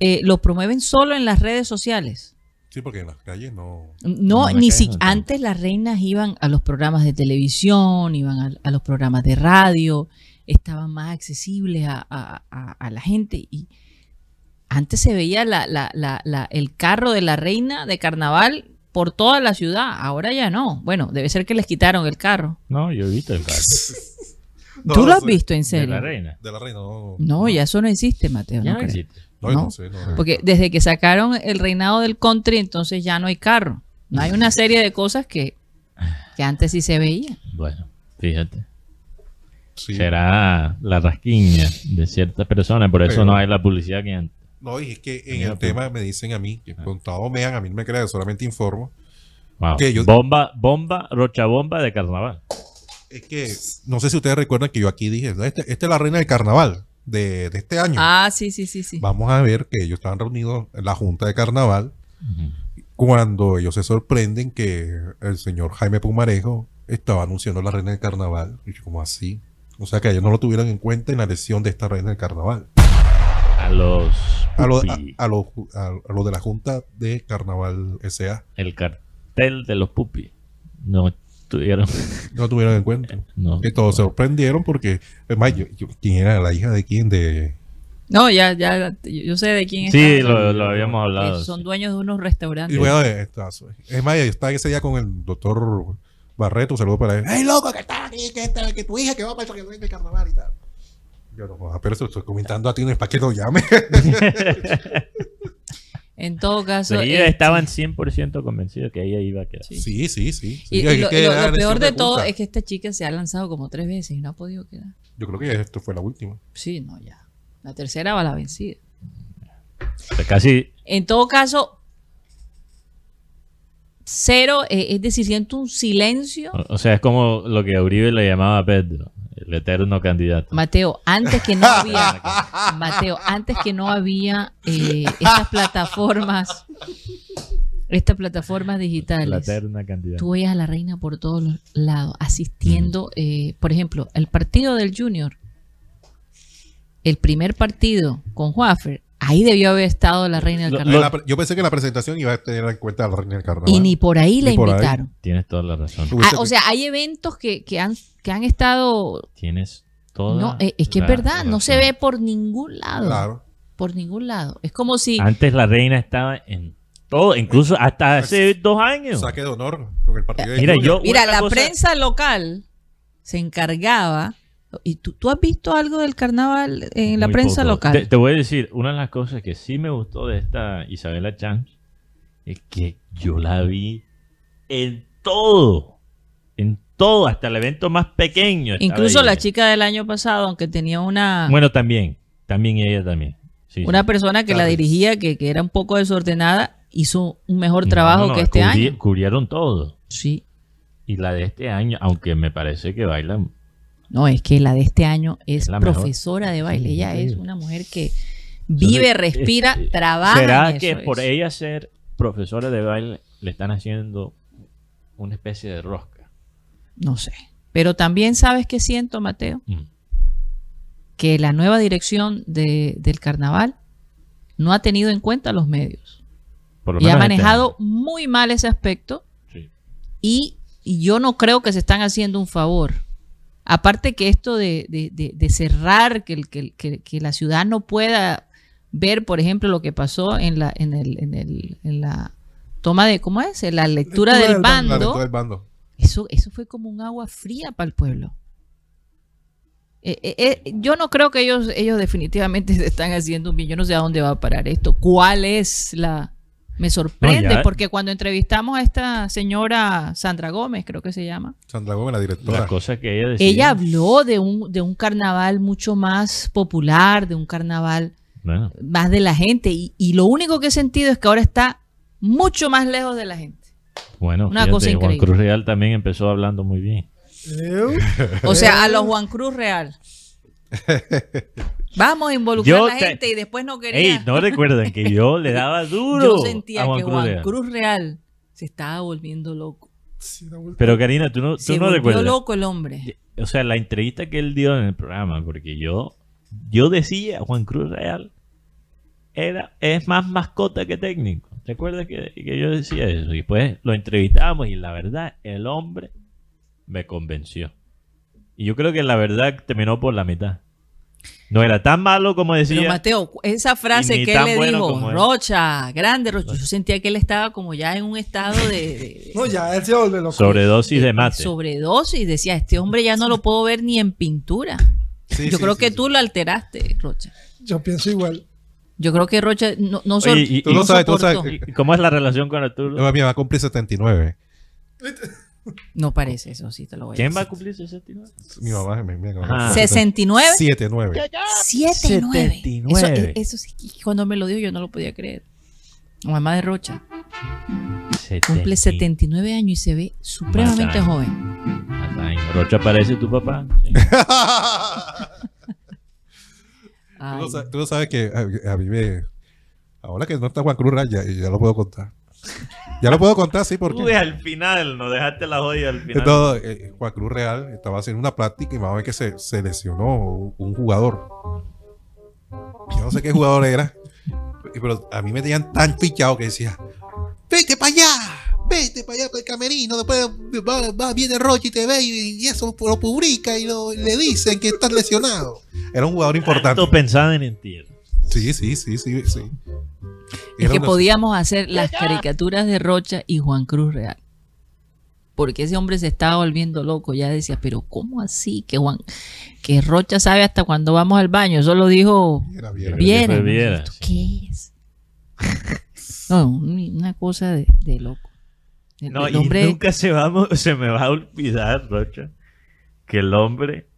eh, lo promueven solo en las redes sociales.
Sí, porque en las calles no.
No,
No,
ni
acá
si
no tanto.
antes las reinas iban a los programas de televisión, iban a, a los programas de radio, estaban más accesibles a, a- a- a la gente y antes se veía la- la- la- la- el carro de la reina de carnaval por toda la ciudad, ahora ya no. Bueno, debe ser que les quitaron el carro.
No, yo he visto el carro.
No,
¿Tú lo has visto en
de
serio?
la reina.
De la reina, no.
No, ya eso no existe, Mateo.
Ya
no creo.
existe.
No, no
no.
sé, no.
Porque desde que sacaron el reinado del country, entonces ya no hay carro. No hay una serie de cosas que, que antes sí se veían.
Bueno, fíjate.
Sí.
Será la rasquiña de ciertas personas, por eso
Pero-
no hay la publicidad que antes.
No, y es que en el tema me dicen a mí, que con todo mean, a mí no me crean, solamente informo.
Wow.
Que yo-
Bomba, bomba, rocha bomba de carnaval.
Es que no sé si ustedes recuerdan que yo aquí dije, "No, este- esta es la reina del carnaval de, de este año.
Ah, sí, sí, sí, sí.
Vamos a ver que ellos estaban reunidos en la junta de carnaval cuando ellos se sorprenden que el señor Jaime Pumarejo estaba anunciando la reina del carnaval. Y yo, como así? O sea que ellos no lo tuvieron en cuenta en la elección de esta reina del carnaval.
A los.
A lo, a,
pupi.
a lo- a- a lo de la junta de carnaval SA.
El cartel de los pupis. No tuvieron.
No lo tuvieron en cuenta.
No.
Que todos se sorprendieron porque, es más, yo- yo- ¿quién era la hija de quién? De,
No, ya, ya, yo sé de quién
Sí,
está.
lo, lo habíamos hablado.
Son
sí.
dueños de unos
Y
restaurantes.
bueno, eh, está- es más, yo estaba ese día con el doctor Barreto, saludo para él. ¡Ey, loco, que está aquí! Que, está- que tu hija que va para eso que venga el carnaval y tal. Yo no, ah, pero eso estoy comentando a ti, no es para que lo llame.
En todo caso.
Ellos
este,
estaban 100% convencidos que ella iba a quedar.
Sí.
sí, sí, sí.
Y, y lo,
que
y lo-
dar
lo peor de todo es que esta chica se ha lanzado como tres veces y no ha podido quedar.
Yo creo que esto fue la última.
Sí, no, ya. La tercera va a la vencida.
O sea, casi.
En todo caso, cero, eh, es decir, siento un silencio.
O o sea, es como lo que a Uribe le llamaba a Pedro, el eterno candidato.
Mateo, antes que no había, Mateo, antes que no había eh, estas plataformas, estas plataformas
La
digitales,
eterna candidata.
tú veías a la reina por todos los lados, asistiendo, eh, por ejemplo, el partido del Junior, el primer partido con Juafer, ahí debió haber estado la reina del carnaval.
yo pensé que la presentación iba a tener en cuenta a la reina del carnaval.
Y ni por ahí la
ahí.
invitaron.
Tienes toda la razón.
Ah, o sea, hay eventos que, que han, que han estado...
Tienes toda
No, eh, es que es verdad, no se ve por ningún lado.
Claro.
Por ningún lado. Es como si...
Antes la reina estaba en todo, incluso hasta hace dos años.
Saque de honor con el partido de
Mira, yo-
Mira, la
cosa-
prensa local se encargaba... ¿Y tú, tú has visto algo del carnaval en la
Muy
prensa
poco.
local?
Te, te voy a decir, una de las cosas que sí me gustó de esta Isabela Chance es que yo la vi en todo. En todo, hasta el evento más pequeño.
Incluso la
ella.
chica del año pasado, aunque tenía una,
Bueno, también. También ella también. Sí,
una
sí.
persona que la dirigía, que, que era un poco desordenada, hizo un mejor trabajo
no, no,
que este
cubri-
año.
Cubrieron todo.
Sí.
Y la de este año, aunque me parece que baila
No, es que la de este año es
mejor.
profesora de baile.
Sí,
Ella es una mujer que vive,
Entonces,
respira,
eh,
trabaja.
¿Será que
eso,
por ella ser profesora de baile le están haciendo una especie de rosca?
No sé. Pero también sabes qué siento, Mateo.
Mm.
que la nueva dirección de- del carnaval no ha tenido en cuenta los medios
Por lo
y ha
este
manejado muy mal ese aspecto.
Sí.
y, y yo no creo que se están haciendo un favor. Aparte que esto de, de- de- de cerrar, que, el- que, que- que la ciudad no pueda ver, por ejemplo, lo que pasó en la, en el, en el- en la toma de, ¿cómo es? En la lectura,
Lectura
del
del bando.
La.
Eso, eso fue como un agua fría para el pueblo. Eh, eh, eh, yo no creo que ellos, ellos definitivamente se están haciendo un bien. Yo no sé a dónde va a parar esto. ¿Cuál es la...? Me sorprende
No,
porque cuando entrevistamos a esta señora Sandra Gómez, creo que se llama,
Sandra Gómez, la directora.
La cosa que ella decía.
ella habló de un, de un carnaval mucho más popular, de un carnaval
Bueno,
más de la gente. Y, y lo único que he sentido es que ahora está mucho más lejos de la gente.
bueno
Una
fíjate,
cosa
Juan
increíble.
Cruz Real también empezó hablando muy bien.
Eu,
O sea, a los Juan Cruz Real. Vamos a involucrar
Yo
a la
te-
gente y después no quería.
Ey, no recuerdan que yo le daba duro
Yo sentía
a Juan
que
Cruz
Juan
Real.
Cruz Real se estaba volviendo loco.
Pero Karina, tú no, tú
Se
no
volvió
recuerdas.
loco el hombre.
O sea, la entrevista que él dio en el programa, porque yo, yo decía, Juan Cruz Real era, es más mascota que técnico. ¿Recuerdas que, que yo decía eso? Y después lo entrevistamos y la verdad, el hombre me convenció. Y yo creo que la verdad terminó por la mitad. No era tan malo como
Pero
decía.
Mateo, esa frase que él le
bueno
dijo. Rocha, grande Rocha, yo sentía que él estaba como ya en un estado de, de-
No, ya, él se vuelve loco.
sobredosis de mate.
sobredosis. Decía, este hombre ya no lo puedo ver ni en pintura.
Sí,
yo
sí,
creo
sí,
que
sí.
tú lo alteraste, Rocha.
Yo pienso igual.
Yo creo que Rocha no, no,
Oye, y-
Tú lo
no
sabes, tú lo
soportó.
sabes.
¿Y ¿Cómo es la relación con Arturo?
No, mía, va a cumplir 79.
No parece eso, sí te lo voy a
¿Quién va a
decir.
cumplir 69?
Mi mamá me me-
Ajá.
69.
79.
79.
79.
Eso, eso sí, cuando me lo dijo yo no lo podía creer. Mamá de Rocha cumple 79 años y se ve supremamente joven.
Rocha parece tu papá. Sí.
Tú sa- Tú lo sabes que a, a mí me. Ahora que no está Juan Cruz Raya, ya lo puedo contar. Ya lo puedo contar, sí, porque.
Uy, al final, no dejaste la joya al final.
Todo, eh, Juan Cruz Real estaba haciendo una práctica y vamos a ver que se, se lesionó un, un jugador. Yo no sé qué jugador era, pero a mí me tenían tan fichado que decía: Vete para allá, vete para allá para el camerino. Después va, va- viene Rochi y te ve y, y eso lo publica y lo- le dicen que estás lesionado. Era un jugador importante.
Tanto pensaba en entierro.
Sí, sí, sí, sí. sí.
Es que podíamos hacer las caricaturas de Rocha y Juan Cruz Real. Porque ese hombre se estaba volviendo loco. Ya decía, pero ¿cómo así? Que Juan, que Rocha sabe hasta cuando vamos al baño. Eso lo dijo
Viera, viera.
Bien.
Viera.
fue Viera,
¿Esto
sí.
¿Qué es? No, un- una cosa de, de loco. El,
No,
el
y nunca se, va, se me va a olvidar, Rocha, que el hombre,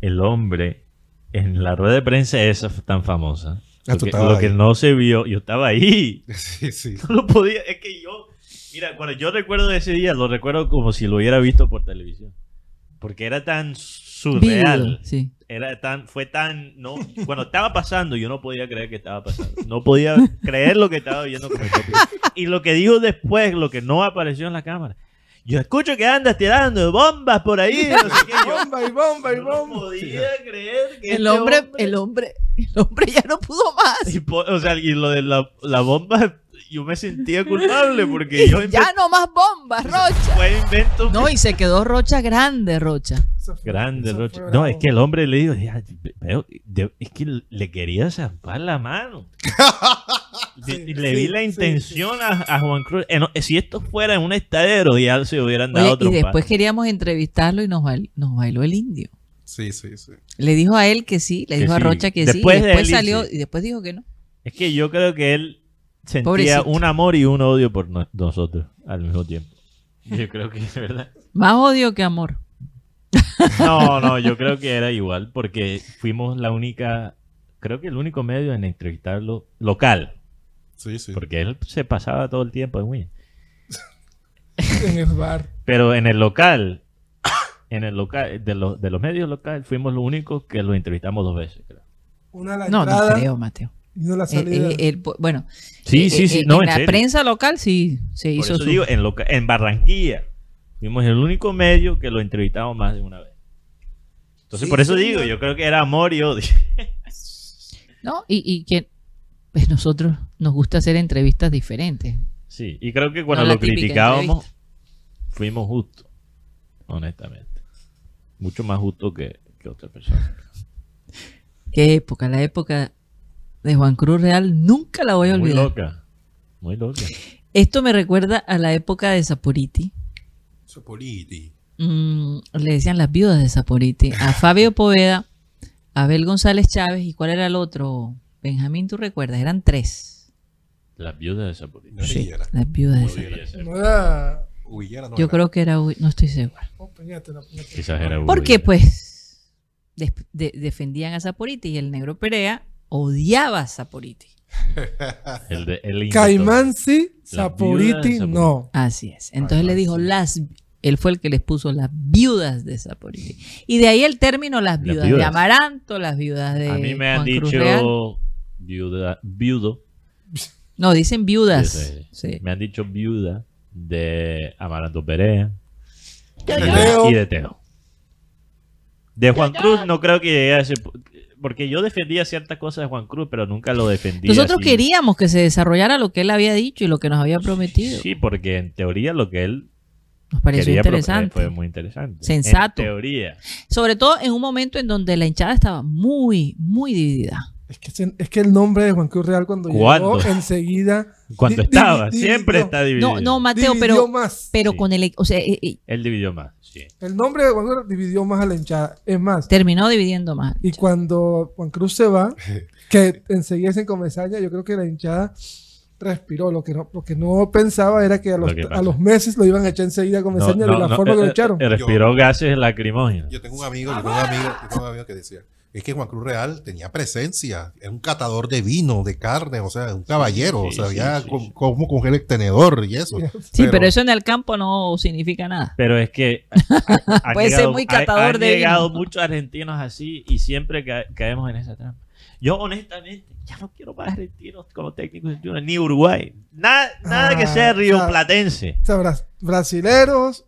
el hombre, en la rueda de prensa esa tan famosa.
Ah,
Lo que, no se vio, yo estaba ahí.
Sí, sí.
No lo podía, es que yo, mira, cuando yo recuerdo ese día, lo recuerdo como si lo hubiera visto por televisión. Porque era tan surreal.
vívido, sí.
Era tan, fue tan, no, cuando estaba pasando, yo no podía creer que estaba pasando. No podía creer lo que estaba viendo con propio- Y lo que dijo después, lo que no apareció en la cámara. Yo escucho que andas tirando bombas por ahí. No sé qué. Yo
Bomba y bomba y
no
bomba.
podía creer que
El
este
hombre, el hombre, el hombre ya no pudo más.
y o sea, y lo de la, la bomba, yo me sentía culpable porque yo
ya no más bombas, Rocha.
fue invento
No, y se quedó Rocha grande, Rocha.
Grande. Rocha. No, es que el hombre le dijo, "Ya, pero, de- es que le quería zampar la mano.
Sí,
Y le
sí,
vi la
sí,
intención A, a Juan Cruz. Eh, no, si esto fuera en un estadero, ya se hubieran dado
Oye,
otro
y después queríamos entrevistarlo y nos, bail- nos bailó el indio.
Sí, sí, sí.
Le dijo a él que sí, le
Que
dijo a. Rocha que
Después
sí, y después
él
salió y después dijo que no.
Es que yo creo que él sentía
Pobrecito.
un amor y un odio por no- nosotros al mismo tiempo. Yo creo que es verdad.
Más odio que amor.
No, no, yo creo que era igual porque fuimos la única, creo que el único medio en entrevistarlo local,
Sí, sí.
porque él se pasaba todo el tiempo en Win.
En el bar.
Pero en el local, en el local, de, los de los medios locales, fuimos los únicos que lo entrevistamos dos veces. creo.
Una a la
No, no
entrada
creo, Mateo.
A la
Eh,
salida.
eh, el- bueno,
Sí,
eh,
sí, sí, no,
en
en
la
serio.
prensa local sí se
Por
hizo
eso
su...
digo, en, loca- en Barranquilla, fuimos el único medio que lo entrevistamos más de una vez. Entonces,
Sí,
por eso
sí,
digo,
no.
yo creo que era amor y odio.
¿No? Y, y que pues nosotros nos gusta hacer entrevistas diferentes.
Sí, y creo que cuando
No
lo criticábamos,
entrevista.
fuimos justos, honestamente. Mucho más justos que, que otras personas.
¿Qué época? La época de Juan Cruz Real nunca la voy a
Muy
olvidar.
loca, muy loca.
Esto me recuerda a la época de Saporiti.
Sopoliti.
Mm, le decían las viudas de Saporiti. A Fabio Poveda, a Abel González Chávez y ¿cuál era el otro? Benjamín, ¿tú recuerdas? Eran tres.
Las viudas de Zaporizhia.
No
Sí, las viudas de
No
Saporiti.
No era.
No
Yo
era.
creo que era, Uy- no estoy seguro.
Oh.
Quizás era
Porque pues de- defendían a Saporiti y el negro Perea odiaba a Saporiti.
El de- el.
Caimán sí, Saporiti no.
Así es. Entonces le dijo
sí.
las él fue el que les puso las viudas de Saporiti. Y de ahí el término las
Las
viudas, de. Amaranto, las viudas de
A mí me han
Juan Cruz Real.
dicho viuda, viudo.
No, dicen viudas.
Sí, sí.
Sí.
Me han dicho viuda de Amaranto Perea y de, y de Teo. De Juan Cruz no creo que llegue a ese... Porque yo defendía ciertas cosas de Juan Cruz, pero nunca lo defendía.
Nosotros
así.
queríamos que se desarrollara lo que él había dicho y lo que nos había prometido.
Sí, porque en teoría lo que él
Nos pareció
proponer
interesante.
fue muy interesante.
Sensato.
En teoría.
Sobre todo en un momento en donde la hinchada estaba muy, muy dividida.
Es que, se- es que el nombre de Juan Cruz Real cuando
¿Cuándo?
llegó enseguida.
Cuando estaba,
di-
siempre
dividió.
está dividido.
No, no, Mateo,
dividió
pero,
más.
pero
Sí.
con el, o sea, eh, eh,
Él dividió más, sí.
El nombre de Juan Cruz Real dividió más a la hinchada. Es más,
terminó dividiendo más.
y cuando Juan Cruz se va, que enseguida se Comesaña, yo creo que la hinchada respiró. Lo que no, lo que no pensaba era que a los,
Lo que
a los meses lo iban a echar enseguida a Comesaña
No,
de la
no,
forma
no,
que lo
eh,
echaron.
eh, Respiró gases lacrimógenos.
Yo tengo un amigo, yo tengo un amigo, yo tengo un amigo que decía, es que Juan Cruz Real tenía presencia, era un catador de vino, de carne, o sea, un caballero,
Sí,
o sea,
sí,
había
sí,
con-
sí.
cómo coger el tenedor y eso.
Sí, pero, eso en el campo no significa nada.
Pero es que han
Puede ser muy catador
han
de
llegado
vino.
muchos argentinos así y siempre ca- caemos en esa trampa. Yo honestamente ya no quiero más argentinos como técnicos ni Uruguay. Nada, nada que
Ah,
sea
o sea,
rioplatense.
O sea, bra- brasileros,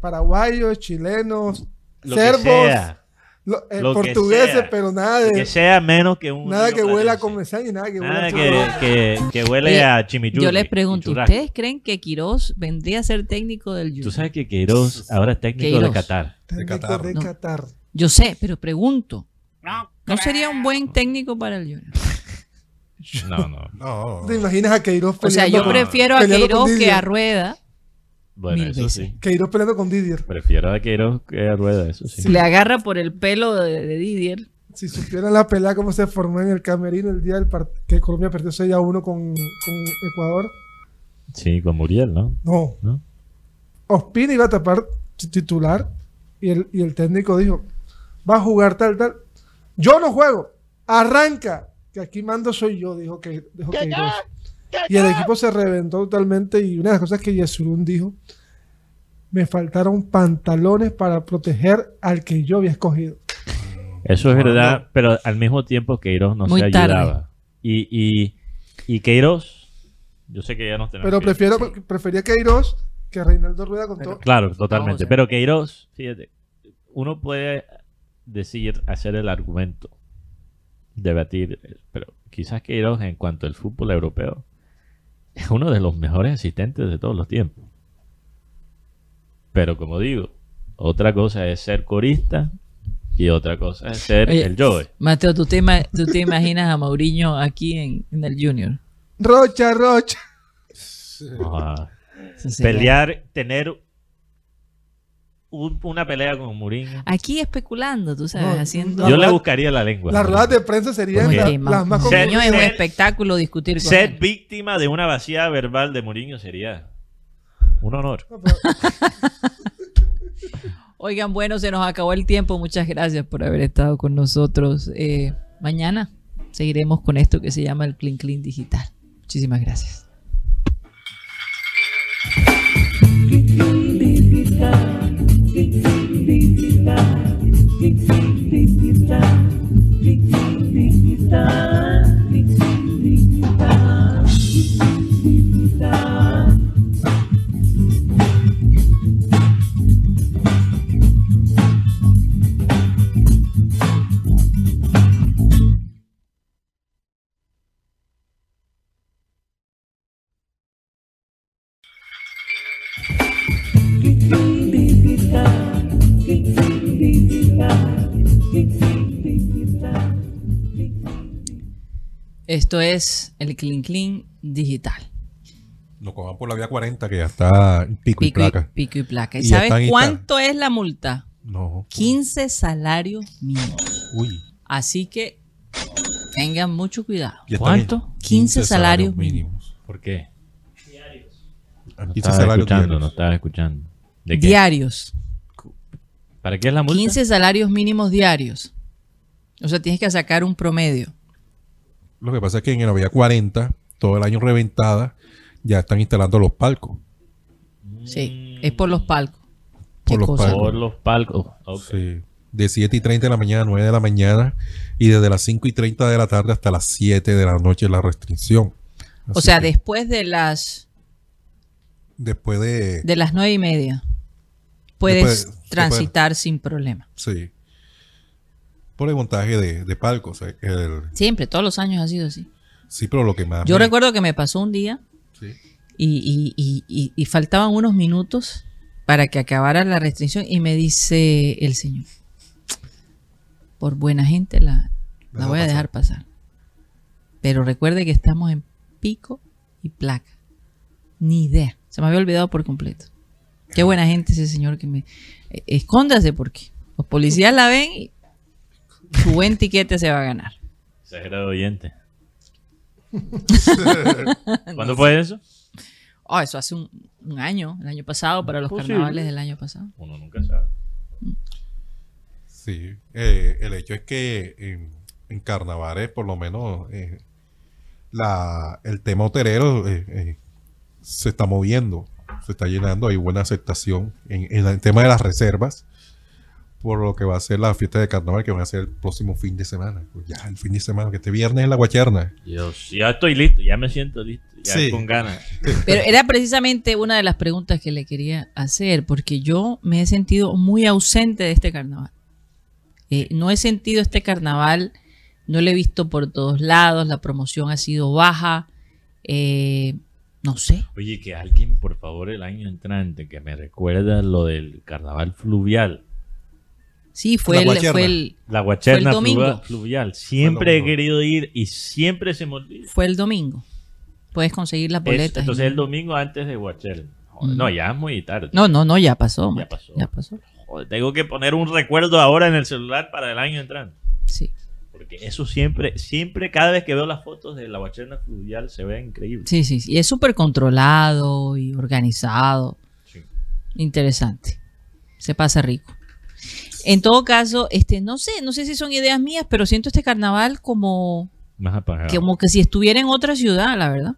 paraguayos, chilenos,
Lo que
servos,
sea.
Lo- eh,
lo que
portugueses,
sea.
pero nada
Que
de
sea menos que un
nada que huela a. Comesaña y nada que huela a
que, que, que huele a chimichurri.
Yo les pregunto. ¿ustedes creen que Quirós vendría a ser técnico del Junior?
Tú sabes que Queiroz ahora es técnico de. Qatar.
Técnico
Qatar.
de
No.
Qatar.
Yo sé, pero pregunto. ¿No sería un buen técnico para el Junior?
No, no.
No,
¿Te imaginas a Queiroz
O sea,
peleando
yo
con-
prefiero a
peleando
Queiroz que a Rueda.
Bueno,
Mil
eso
veces.
sí.
Queiroz peleando con Didier.
Prefiero a Queiroz que a Rueda, eso sí.
Le agarra por el pelo de, de Didier.
Si supieran la pelea cómo se formó en el camerino el día del que Colombia perdió 6 a 1 con, con Ecuador.
Sí, con Muriel, ¿no?
No.
¿No?
Ospina iba a tapar titular y el, y el técnico dijo, va a jugar tal, tal. Yo no juego. Arranca. Que aquí mando soy yo, dijo que dijo Queiroz. Y el equipo se reventó totalmente y una de las cosas que Yesurún dijo, me faltaron pantalones para proteger al que yo había escogido.
Eso es
No,
verdad,
no.
pero al mismo tiempo Queiroz no
Muy
se
tarde.
ayudaba. Y, y, y Queiroz, yo sé que ya nos tenemos
Pero
que-
prefiero,
sí.
prefería Queiroz que Reinaldo Rueda con todo.
Claro, totalmente. Pero Queiroz, fíjate, uno puede decir, hacer el argumento, debatir, pero quizás Queiroz en cuanto al fútbol europeo es uno de los mejores asistentes de todos los tiempos. Pero como digo, otra cosa es ser corista y otra cosa es ser
Oye,
el Joe.
Mateo, ¿tú te, ima- tú te imaginas a Mauriño aquí en, en el Junior?
Rocha, Rocha.
Ah, pelear, tener un- una pelea con Mourinho.
Aquí especulando, tú sabes,
No,
haciendo...
la
Yo le buscaría la lengua.
Las ruedas de prensa serían la- las más
Ser-
es un espectáculo discutir con
Ser
él.
víctima de una vacía verbal de Mourinho sería un honor.
Oigan, bueno, se nos acabó el tiempo. Muchas gracias por haber estado con nosotros. Eh, mañana seguiremos con esto que se llama el Clean Clean Digital. Muchísimas gracias. Big time. Esto es el Clean Clean Digital.
Nos cojan por la vía 40, que ya está en pico, y
Pico y,
placa.
pico y placa. ¿Y,
Y
sabes
y
cuánto es la multa?
No.
15 salarios mínimos.
Uy.
Así que tengan mucho cuidado.
¿Cuánto?
en
15 salarios mínimos.
¿Por qué?
Ah,
No
15
estaba
salarios
escuchando,
diarios.
no estaba escuchando. ¿De qué?
Diarios.
¿Para qué es la multa?
15 salarios mínimos diarios. O sea, tienes que sacar un promedio.
Lo que pasa es que en la vía 40, todo el año reventada, ya están instalando los palcos.
Sí, es por los palcos.
Por los palcos.
Por los palcos.
Sí. De 7 y 30 de la mañana a 9 de la mañana y desde las 5 y 30 de la tarde hasta las 7 de la noche la restricción.
O sea,
que
después de las
después de...
de las nueve y media puedes
Después- después-
transitar sin problema.
Sí. Por el montaje de, de palcos. el-
Siempre, todos los años ha sido así.
sí, pero lo que más...
Yo
me-
recuerdo que me pasó un día
Sí.
y, y- y- faltaban unos minutos para que acabara la restricción y me dice el señor, por buena gente la, la voy a
pasar.
dejar pasar. Pero recuerde que estamos en pico y placa. Ni idea. Se me había olvidado por completo. Qué buena gente ese señor que me... eh, Escóndase porque los policías la ven y su buen tiquete se va a ganar.
Exagerado oyente. ¿Cuándo fue eso?
Oh, eso hace un, un año, el año pasado, para los
Posible.
carnavales del año pasado.
Uno nunca sabe.
Sí, eh, el hecho es que en, en carnavales, por lo menos, eh, la, el tema hotelero eh, eh, se está moviendo, se está llenando, hay buena aceptación en, en el tema de las reservas, por lo que va a ser la fiesta de carnaval que va a ser el próximo fin de semana. Pues ya, el fin de semana, que este viernes en la Guacherna.
Dios, ya estoy listo, ya me siento listo, ya
Sí.
con ganas.
Pero era precisamente una de las preguntas que le quería hacer, porque yo me he sentido muy ausente de este carnaval. Eh, no he sentido este carnaval, no lo he visto por todos lados, la promoción ha sido baja, eh, no sé.
Oye, que alguien, por favor, el año entrante, que me recuerda lo del carnaval fluvial.
Sí, fue
La
el,
Guacherna.
fue el,
La guacherna
Fue el domingo.
fluvial. Siempre he
domingo.
querido ir y siempre se me olvida.
fue el domingo. Puedes conseguir las
Es-
boletas.
entonces el domingo antes de guacherna. Joder,
Mm.
No, ya es muy tarde.
No, no, no, ya pasó.
Ya
Mate,
pasó.
Ya pasó.
Joder, tengo que poner un recuerdo ahora en el celular para el año entrante.
Sí,
Porque eso siempre, siempre, cada vez que veo las fotos de la guacherna fluvial se ve increíble.
sí, sí. sí. Y es súper controlado y organizado.
Sí.
Interesante. Se pasa rico. En todo caso, este, no sé, no sé si son ideas mías, pero siento este carnaval como,
Más apagado.
como que si estuviera en otra ciudad, la verdad.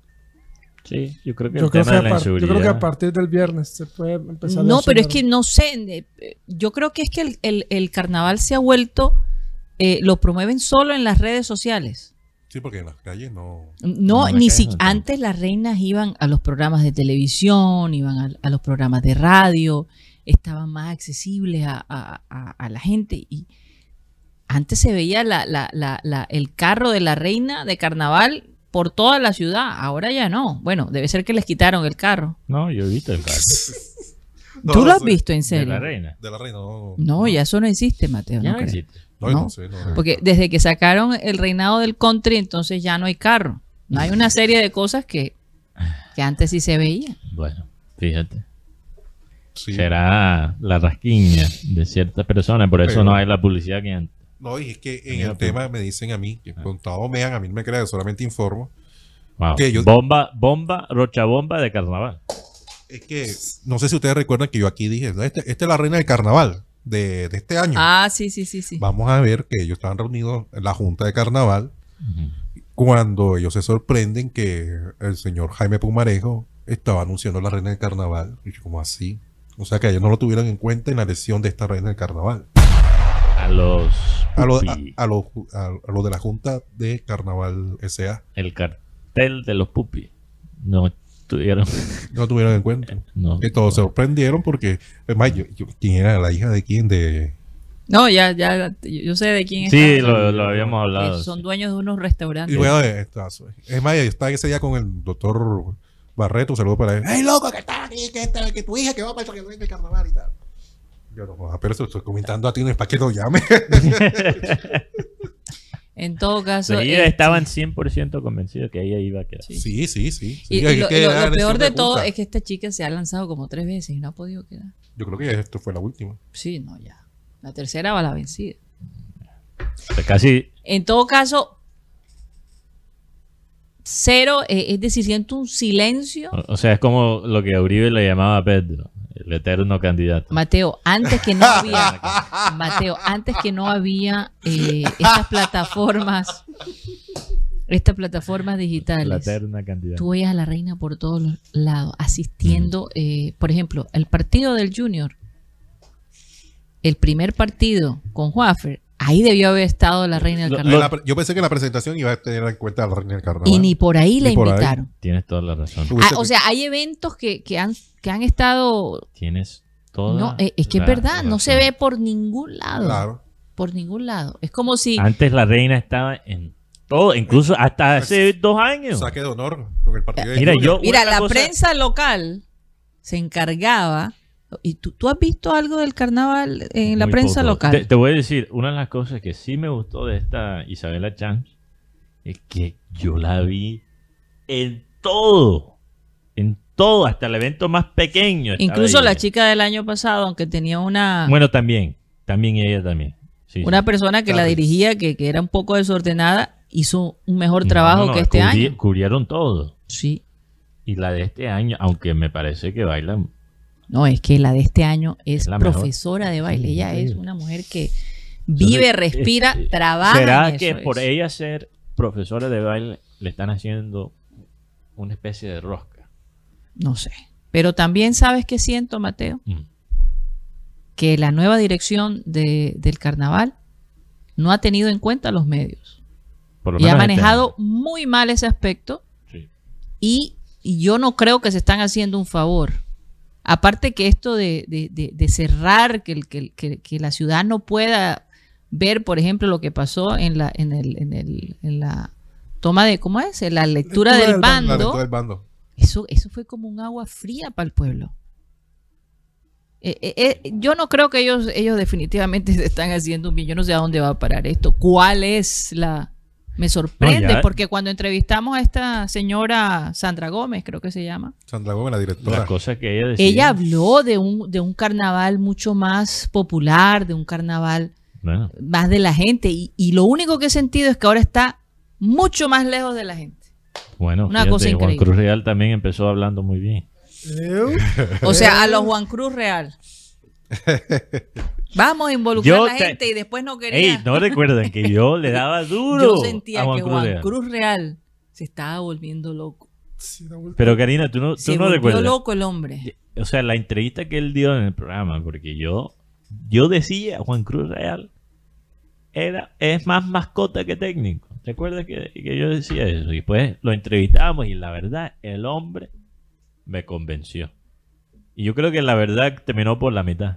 Sí, yo creo que
Yo
el
creo,
tema
que
de
a
la
par- yo
inseguridad.
creo que a partir del viernes se puede empezar a
No, pero es que no sé. Yo creo que es que el, el- el carnaval se ha vuelto, eh, lo promueven solo en las redes sociales.
Sí, porque en las calles no...
No,
No,
ni
la
si
calle no
antes las reinas iban a los programas de televisión, iban a, a los programas de radio, estaban más accesibles a, a- a- a la gente. Y antes se veía la- la- la- la- el carro de la reina de carnaval por toda la ciudad, ahora ya no. Bueno, debe ser que les quitaron el carro.
No, yo he visto el carro.
No,
¿Tú
no
lo has visto en
de
serio?
la reina.
De la reina, no.
No, ya eso no existe, Mateo.
Ya
no
existe.
No, yo no
no.
sé, no.
Porque desde que sacaron el reinado del country, entonces ya no hay carro. No hay una serie de cosas que, que antes sí se veía.
Bueno, fíjate.
Sí.
Será la rasquiña de ciertas personas, por eso
Pero-
no hay la publicidad que antes.
No, y es que en el tema me dicen a mí, que con todo me dan, a mí no me crean, solamente informo,
Wow.
Que yo-
Bomba, bomba, rochabomba de carnaval.
es que no sé si ustedes recuerdan que yo aquí dije, "No, este- esta es la reina del carnaval de, de este año.
Ah, sí, sí, sí, sí.
Vamos a ver que ellos estaban reunidos en la junta de carnaval cuando ellos se sorprenden que el señor Jaime Pumarejo estaba anunciando la reina del carnaval. Y yo, como así? O sea que ellos no lo tuvieron en cuenta en la elección de esta reina del carnaval.
A los.
A lo, a, a lo- a- a lo de la junta de carnaval SA.
El cartel de los pupis. No tuvieron.
No lo tuvieron en cuenta.
No.
Que todos se sorprendieron porque, es más, yo- yo- ¿quién era la hija de quién? De,
No, ya, ya, yo sé de quién
Sí,
está.
lo, lo habíamos hablado.
son
sí.
dueños de unos
Y
restaurantes.
bueno, eh, está- es más, yo estaba ese día con el doctor Barreto, saludo para él. ¡Ey, loco, que está aquí! Que, está- que tu hija que va para el que el carnaval y tal. Yo no, ah, pero eso estoy comentando a ti, no es para que lo llame.
En todo caso.
Ellos
este,
estaban 100% convencidos que ella iba a quedar.
sí.
Sí, sí, sí.
Y, lo, peor de todo es que esta chica se ha lanzado como tres veces y no ha podido quedar.
Yo creo que esto fue la última.
Sí, no, ya. La tercera va la vencida.
O sea, casi
En todo caso, cero, eh, es decir, siento un silencio.
O o sea, es como lo que a Uribe le llamaba a Pedro, el eterno candidato.
Mateo, antes que no había, Mateo, antes que no había eh, estas plataformas, estas plataformas
La
digitales,
eterna candidata.
tú veías a la reina por todos los lados, asistiendo, eh, por ejemplo, el partido del Junior, el primer partido con Juafer, ahí debió haber estado la reina del carnaval.
La yo pensé que la presentación iba a tener en cuenta a la reina del carnaval.
Y ni por ahí la
ahí.
invitaron.
Tienes toda la razón.
Ah, o sea, hay eventos que, que han, que han estado...
Tienes toda
No, eh, es que es verdad, no se ve por ningún lado.
Claro.
Por ningún lado. Es como si...
Antes la reina estaba en todo, incluso hasta hace dos años.
Saque de honor con el partido de
Mira, yo-
Mira, la
cosa-
prensa local se encargaba... ¿Y tú, tú has visto algo del carnaval en la
Muy
prensa
poco.
local?
Te, te voy a decir, una de las cosas que sí me gustó de esta Isabela Chance es que yo la vi en todo. En todo, hasta el evento más pequeño.
Incluso la
ella.
chica del año pasado, aunque tenía una,
Bueno, también. También ella también. Sí,
una
sí.
persona que la dirigía, que, que era un poco desordenada, hizo un mejor trabajo
no, no,
que este año.
Cubrieron todo.
Sí.
Y la de este año, aunque me parece que bailan.
No, es que la de este año es
La mejor.
profesora de baile.
Sí,
Ella es una mujer que vive,
Entonces,
respira,
este,
trabaja.
¿Será
en
que
eso,
por ella ser profesora de baile le están haciendo una especie de rosca?
No sé. Pero también sabes que siento, Mateo,
Mm.
que la nueva dirección de- del carnaval no ha tenido en cuenta los medios.
Por lo
Y ha
este
manejado muy mal ese aspecto.
Sí.
Y, y yo no creo que se están haciendo un favor. Aparte que esto de, de- de- de cerrar, que, el- que, que- que la ciudad no pueda ver, por ejemplo, lo que pasó en la, en el, en el- en la toma de, ¿cómo es? En la lectura,
Lectura
del.
La
bando. Eso, eso fue como un agua fría para el pueblo. Eh, eh, eh, yo no creo que ellos, ellos definitivamente se están haciendo un bien. Yo no sé a dónde va a parar esto. ¿Cuál es la...? Me sorprende
No,
porque cuando entrevistamos a esta señora Sandra Gómez, creo que se llama,
Sandra Gómez, la directora.
La cosa que ella decía.
ella habló de un, de un carnaval mucho más popular, de un carnaval
Bueno,
más de la gente. Y, y lo único que he sentido es que ahora está mucho más lejos de la gente.
bueno
Una
fíjate,
cosa
Juan
increíble.
Cruz Real también empezó hablando muy bien.
O sea, a los Juan Cruz Real. Vamos a involucrar
Yo
a la
te-
gente y después no quería.
Ey, no recuerdan que yo le daba duro
Yo
a
sentía
Juan
que
Cruz
Juan
Real.
Cruz Real se estaba volviendo loco.
Pero Karina, tú no, tú
Se
no
volvió
recuerdas.
loco el hombre.
O sea, la entrevista que él dio en el programa, porque yo, yo decía, Juan Cruz Real era, es más mascota que técnico. ¿Recuerdas que, que yo decía eso? Y después lo entrevistamos y la verdad, el hombre me convenció. Y yo creo que la verdad terminó por la mitad.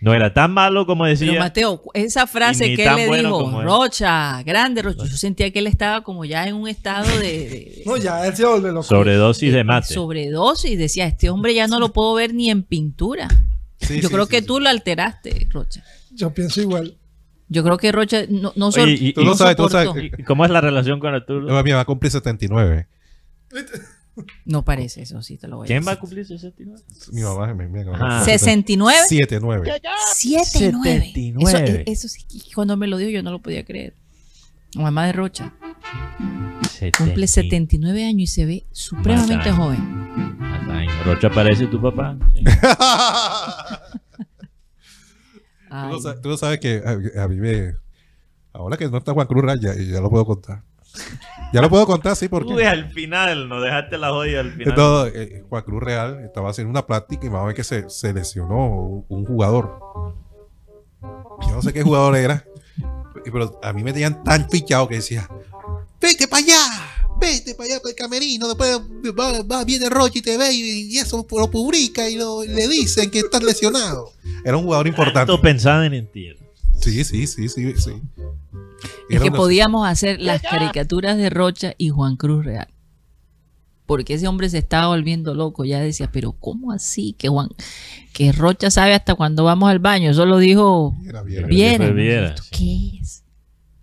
No era tan malo como decía.
Pero Mateo, esa frase que él le
bueno
dijo. Rocha, grande Rocha, yo sentía que él estaba como ya en un estado de, de-
No, ya, él se vuelve loco.
sobredosis de mate.
sobredosis. Decía, este hombre ya no lo puedo ver ni en pintura.
Sí,
yo
sí,
creo
sí,
que
sí.
tú lo alteraste, Rocha.
Yo pienso igual.
Yo creo que Rocha no, no,
Oye,
sor-
y-
Tú lo
no
sabes, tú sabes.
¿Y ¿Cómo es la relación con Arturo?
No, mía, va a cumplir 79.
No parece eso, sí te lo voy a
¿Quién va a
decir.
cumplir 69?
Mi mamá me
Ajá.
69.
79.
79.
79.
Eso, eso sí, que cuando me lo dijo yo no lo podía creer. Mamá de Rocha cumple 79 años y se ve supremamente joven.
Rocha parece tu papá. Sí.
Tú sa- Tú lo sabes que a, a mí me. Ahora que no está Juan Cruz Raya, ya lo puedo contar. Ya lo puedo contar, sí, porque.
Uy, al final, nos dejaste la joya al final.
No, eh, Juan Cruz Real estaba haciendo una práctica y vamos a ver que se, se lesionó un, un jugador. Yo no sé qué jugador era, pero a mí me tenían tan fichado que decía: Vete para allá, vete para allá para el camerino. Después va, va- viene Rochi y te ve y, y eso lo publica y lo- le dicen que estás lesionado. Era un jugador importante.
Tanto pensaba en entierro.
Sí, sí, sí, sí. sí.
Es que podíamos hacer las caricaturas de Rocha y Juan Cruz Real. Porque ese hombre se estaba volviendo loco. Ya decía, pero ¿cómo así? Que Juan, que Rocha sabe hasta cuando vamos al baño. Eso lo dijo
Viera, viera.
Bien.
Viera.
Viera,
¿Esto
sí.
¿Qué es?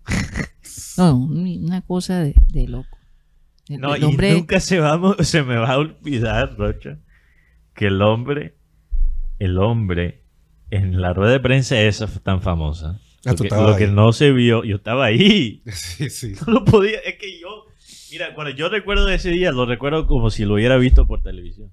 No, un- una cosa de, de loco. El,
No,
el
y nunca se, va, se me va a olvidar, Rocha, que el hombre, el hombre, en la rueda de prensa esa tan famosa, lo,
tú
que, lo que no se vio, yo estaba ahí,
Sí, sí.
no lo podía, es que yo, mira, cuando yo recuerdo ese día, lo recuerdo como si lo hubiera visto por televisión,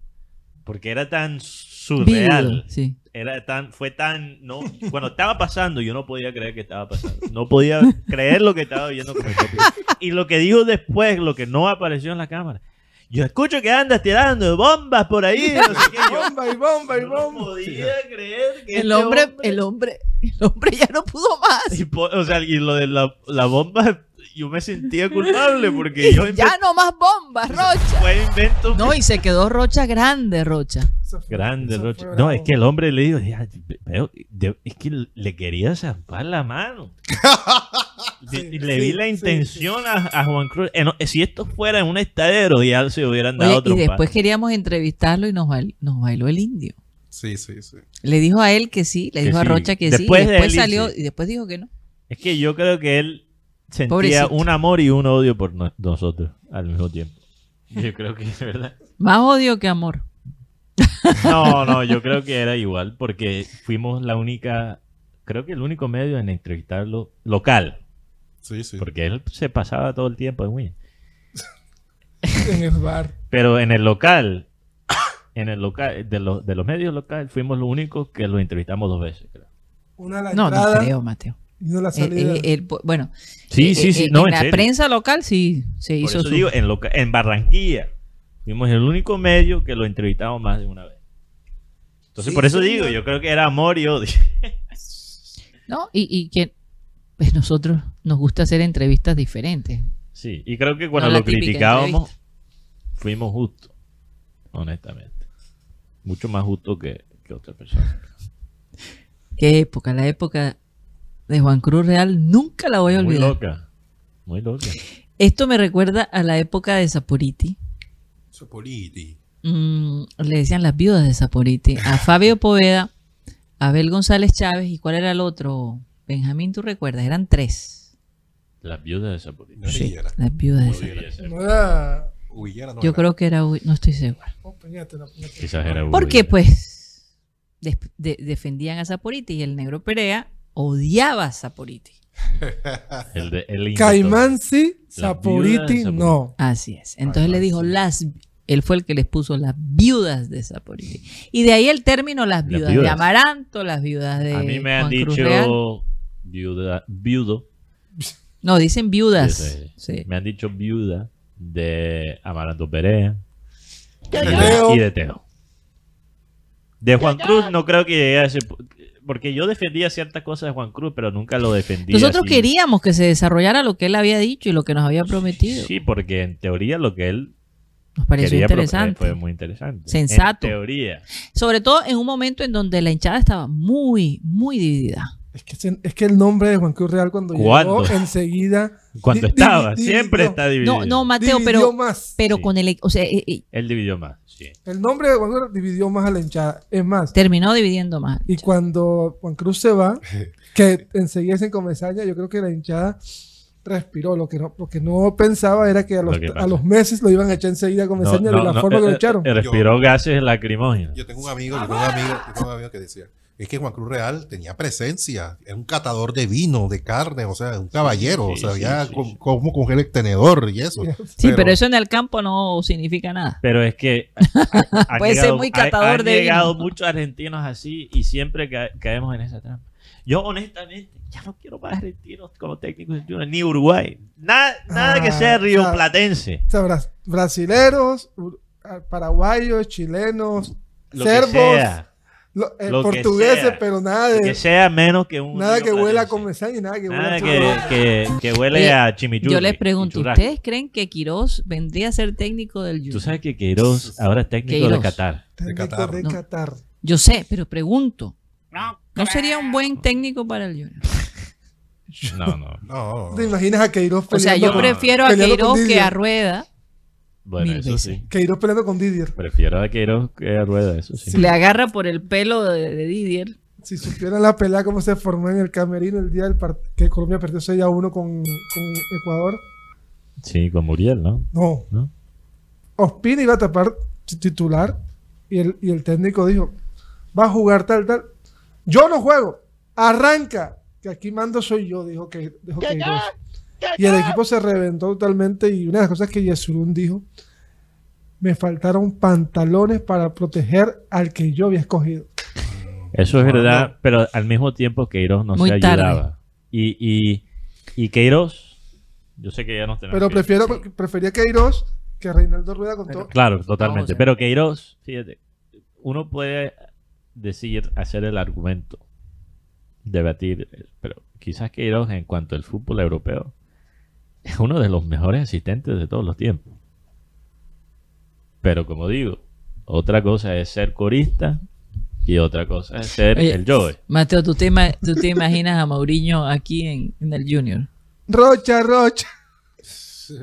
porque era tan surreal,
sí.
era tan, fue tan, no, cuando estaba pasando yo no podía creer que estaba pasando, no podía creer lo que estaba viendo con propio- y lo que dijo después, lo que no apareció en la cámara, yo escucho que andas tirando bombas por ahí, no sé qué, yo,
Bomba y bomba y
no
bomba.
podía creer que
El
este
hombre, el hombre, el hombre ya no pudo más.
y o sea, y lo de la, la bomba, yo me sentía culpable porque yo
ya no más bombas, Rocha.
fue invento
No, y se quedó Rocha grande, Rocha.
Fue-
Grande,
eso
Rocha. No,
bravo.
es que el hombre le dijo, "Ya, pero, de- es que le quería zampar la mano.
Sí,
Y le
sí,
vi la
sí,
intención A, a Juan Cruz. Eh, no, si esto fuera en un estadero, ya se hubieran dado
Oye,
otro
y después queríamos entrevistarlo y nos, bail- nos bailó el indio.
Sí, sí, sí.
Le dijo a él que sí, le
Que
dijo a. Rocha que
Después
sí,
de
y después
él
salió y después dijo que no.
Es que yo creo que él sentía
Pobrecito.
un amor y un odio por no- nosotros al mismo tiempo. Yo creo que es verdad.
Más odio que amor.
No, no, yo creo que era igual porque fuimos la única, creo que el único medio en entrevistarlo local.
Sí, sí.
Porque él se pasaba todo el tiempo en Win.
En el bar.
Pero en el local, en el local, de, los de los medios locales, fuimos los únicos que lo entrevistamos dos veces, creo.
Una a la
No, no
entrada
creo, Mateo.
A la
Eh,
salida.
eh, el- bueno,
Sí,
eh,
sí, sí,
eh,
no,
en,
en
la
serio.
prensa local sí se
Por
hizo
eso
su...
digo, en, loca- en Barranquilla, fuimos el único medio que lo entrevistamos más de una vez. Entonces,
Sí,
por eso digo, yo creo que era amor y odio.
¿no? Y, y que pues nosotros nos gusta hacer entrevistas diferentes.
Sí, y creo que cuando
No
lo criticábamos,
entrevista.
fuimos justos, honestamente. Mucho más justos que, que otras personas.
Qué época, la época de Juan Cruz Real, nunca la voy a
Muy
olvidar.
loca, muy loca.
Esto me recuerda a la época de Saporiti.
Sopoliti.
Mm, le decían las viudas de Saporiti. A Fabio Poveda, a Abel González Chávez y ¿cuál era el otro? Benjamín, ¿tú recuerdas? Eran tres.
Las viudas de Zaporizhia.
No
Sí, las viudas de
ser.
No era.
No
Yo
era.
creo que era, no estoy seguro.
Oh, no, Peñate.
Quizás era
Porque pues de- defendían a Saporiti y el negro Perea odiaba a Saporiti.
El de- el.
Caimán sí, Saporiti no.
Así es. Entonces le dijo
sí.
las él fue el que les puso las viudas de Saporiti. Y de ahí el término las
Las
viudas, de. Amaranto, las viudas de
A mí me han
Juan Cruz Real.
dicho viuda, viudo.
No, dicen viudas.
Sí, sí.
Sí.
Me han dicho viuda de Amaranto Perea y
De
y de Teo. De Juan Cruz no creo que llegué a ese... Porque yo defendía ciertas cosas de Juan Cruz, pero nunca lo defendía.
Nosotros
así.
queríamos que se desarrollara lo que él había dicho y lo que nos había prometido.
Sí, porque en teoría lo que él
Nos pareció
pro-
interesante.
fue muy interesante.
Sensato.
En teoría.
Sobre todo en un momento en donde la hinchada estaba muy, muy dividida.
Es que, es que el nombre de Juan Cruz Real cuando
¿Cuándo?
llegó enseguida.
Cuando estaba, siempre
dividió.
está dividido.
No, no, Mateo,
dividió
pero,
más.
pero
Sí.
con el, o sea, eh, eh,
Él dividió más, sí.
El nombre de Juan Cruz dividió más a la hinchada. Es más,
terminó dividiendo más.
y cuando Juan Cruz se va, que enseguida se Comesaña, yo creo que la hinchada respiró. Lo que no, lo que no pensaba era que a los,
Lo que
a los meses lo iban a echar enseguida a Comesaña
No,
de la
no,
forma
no,
que lo echaron.
eh, Respiró gases lacrimógenos.
Yo tengo un amigo, yo tengo un amigo, yo tengo un amigo que decía, es que Juan Cruz Real tenía presencia, era un catador de vino, de carne, o sea, un caballero,
Sí,
o sea,
sí,
ya
sí,
con-
sí.
cómo coger el tenedor y eso.
Sí, pero, eso en el campo no significa nada.
Pero es que ha- han
Puede ser
llegado-
muy
ha-
catador
han
de vino.
llegado muchos argentinos así y siempre ca- caemos en esa trampa. Yo honestamente ya no quiero más argentinos como técnicos ni Uruguay. Nada, nada que
Ah,
sea
o sea,
rioplatense.
O sea, bra- brasileros, paraguayos, chilenos,
Lo que
servos,
sea.
Lo- eh,
lo que
portugueses,
sea.
pero nada
Que
de
sea menos que un
nada que huela a. Comesaña y nada que huela
Nada
a
que, que, que huele a chimichurri.
Yo les pregunto. ¿ustedes creen que Quirós vendría a ser técnico del
Tú
Junior?
sabes que Queiroz ahora es técnico de. Qatar.
Técnico
Qatar.
de
No.
Qatar.
Yo sé, pero pregunto. ¿No sería un buen técnico para el Junior?
No, no.
No,
¿Te imaginas a Queiroz
O sea, yo
con-
prefiero a Queiroz que a Rueda.
Bueno,
Mil
eso
veces.
sí.
Queiroz peleando con Didier.
Prefiero a Queiroz que a Rueda, eso sí.
Le agarra por el pelo de, de Didier.
Si supieran la pelea cómo se formó en el camerino el día del que Colombia perdió 6 a 1 con, con Ecuador.
Sí, con Muriel, ¿no?
No.
¿No?
Ospina iba a tapar titular y el, y el técnico dijo, va a jugar tal, tal. Yo no juego. Arranca. Que aquí mando soy yo, dijo que dijo Queiroz. Y el equipo se reventó totalmente y una de las cosas que Yesurún dijo, me faltaron pantalones para proteger al que yo había escogido.
Eso es
No,
verdad,
no.
pero al mismo tiempo Queiroz no
Muy
se
tarde.
ayudaba. Y, y, y Queiroz, yo sé que ya nos tenemos
Pero
que-
prefiero, prefería Queiroz que Reinaldo Rueda con todo.
Claro, totalmente. Pero Queiroz, fíjate, uno puede decir, hacer el argumento, debatir, pero quizás Queiroz en cuanto al fútbol europeo es uno de los mejores asistentes de todos los tiempos. Pero como digo, otra cosa es ser corista y otra cosa es ser
Oye,
el Joe.
Mateo, ¿tú te, ima- tú te imaginas a Mauriño aquí en, en el Junior?
Rocha, Rocha.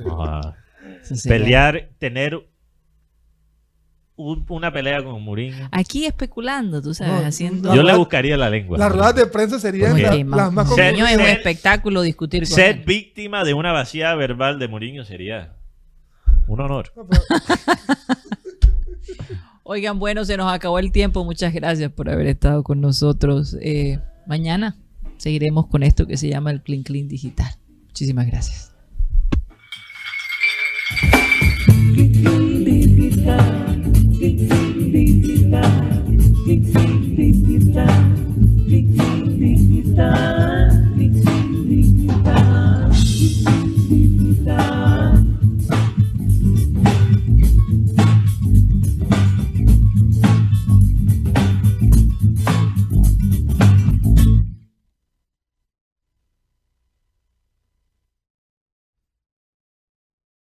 Ah, pelear, tener un- una pelea con Mourinho.
Aquí especulando, tú sabes,
No,
haciendo...
la
Yo le buscaría la lengua.
Las ruedas de prensa serían la- las más
Ser-
Mourinho es un
ser-
espectáculo discutir con
Ser
él.
víctima de una vacía verbal de Mourinho sería un honor.
Oigan, bueno, se nos acabó el tiempo. Muchas gracias por haber estado con nosotros. Eh, mañana seguiremos con esto que se llama el Clean Clean Digital. Muchísimas gracias.
Beep beep beep beep. Beep beep beep beep. Beep beep beep time.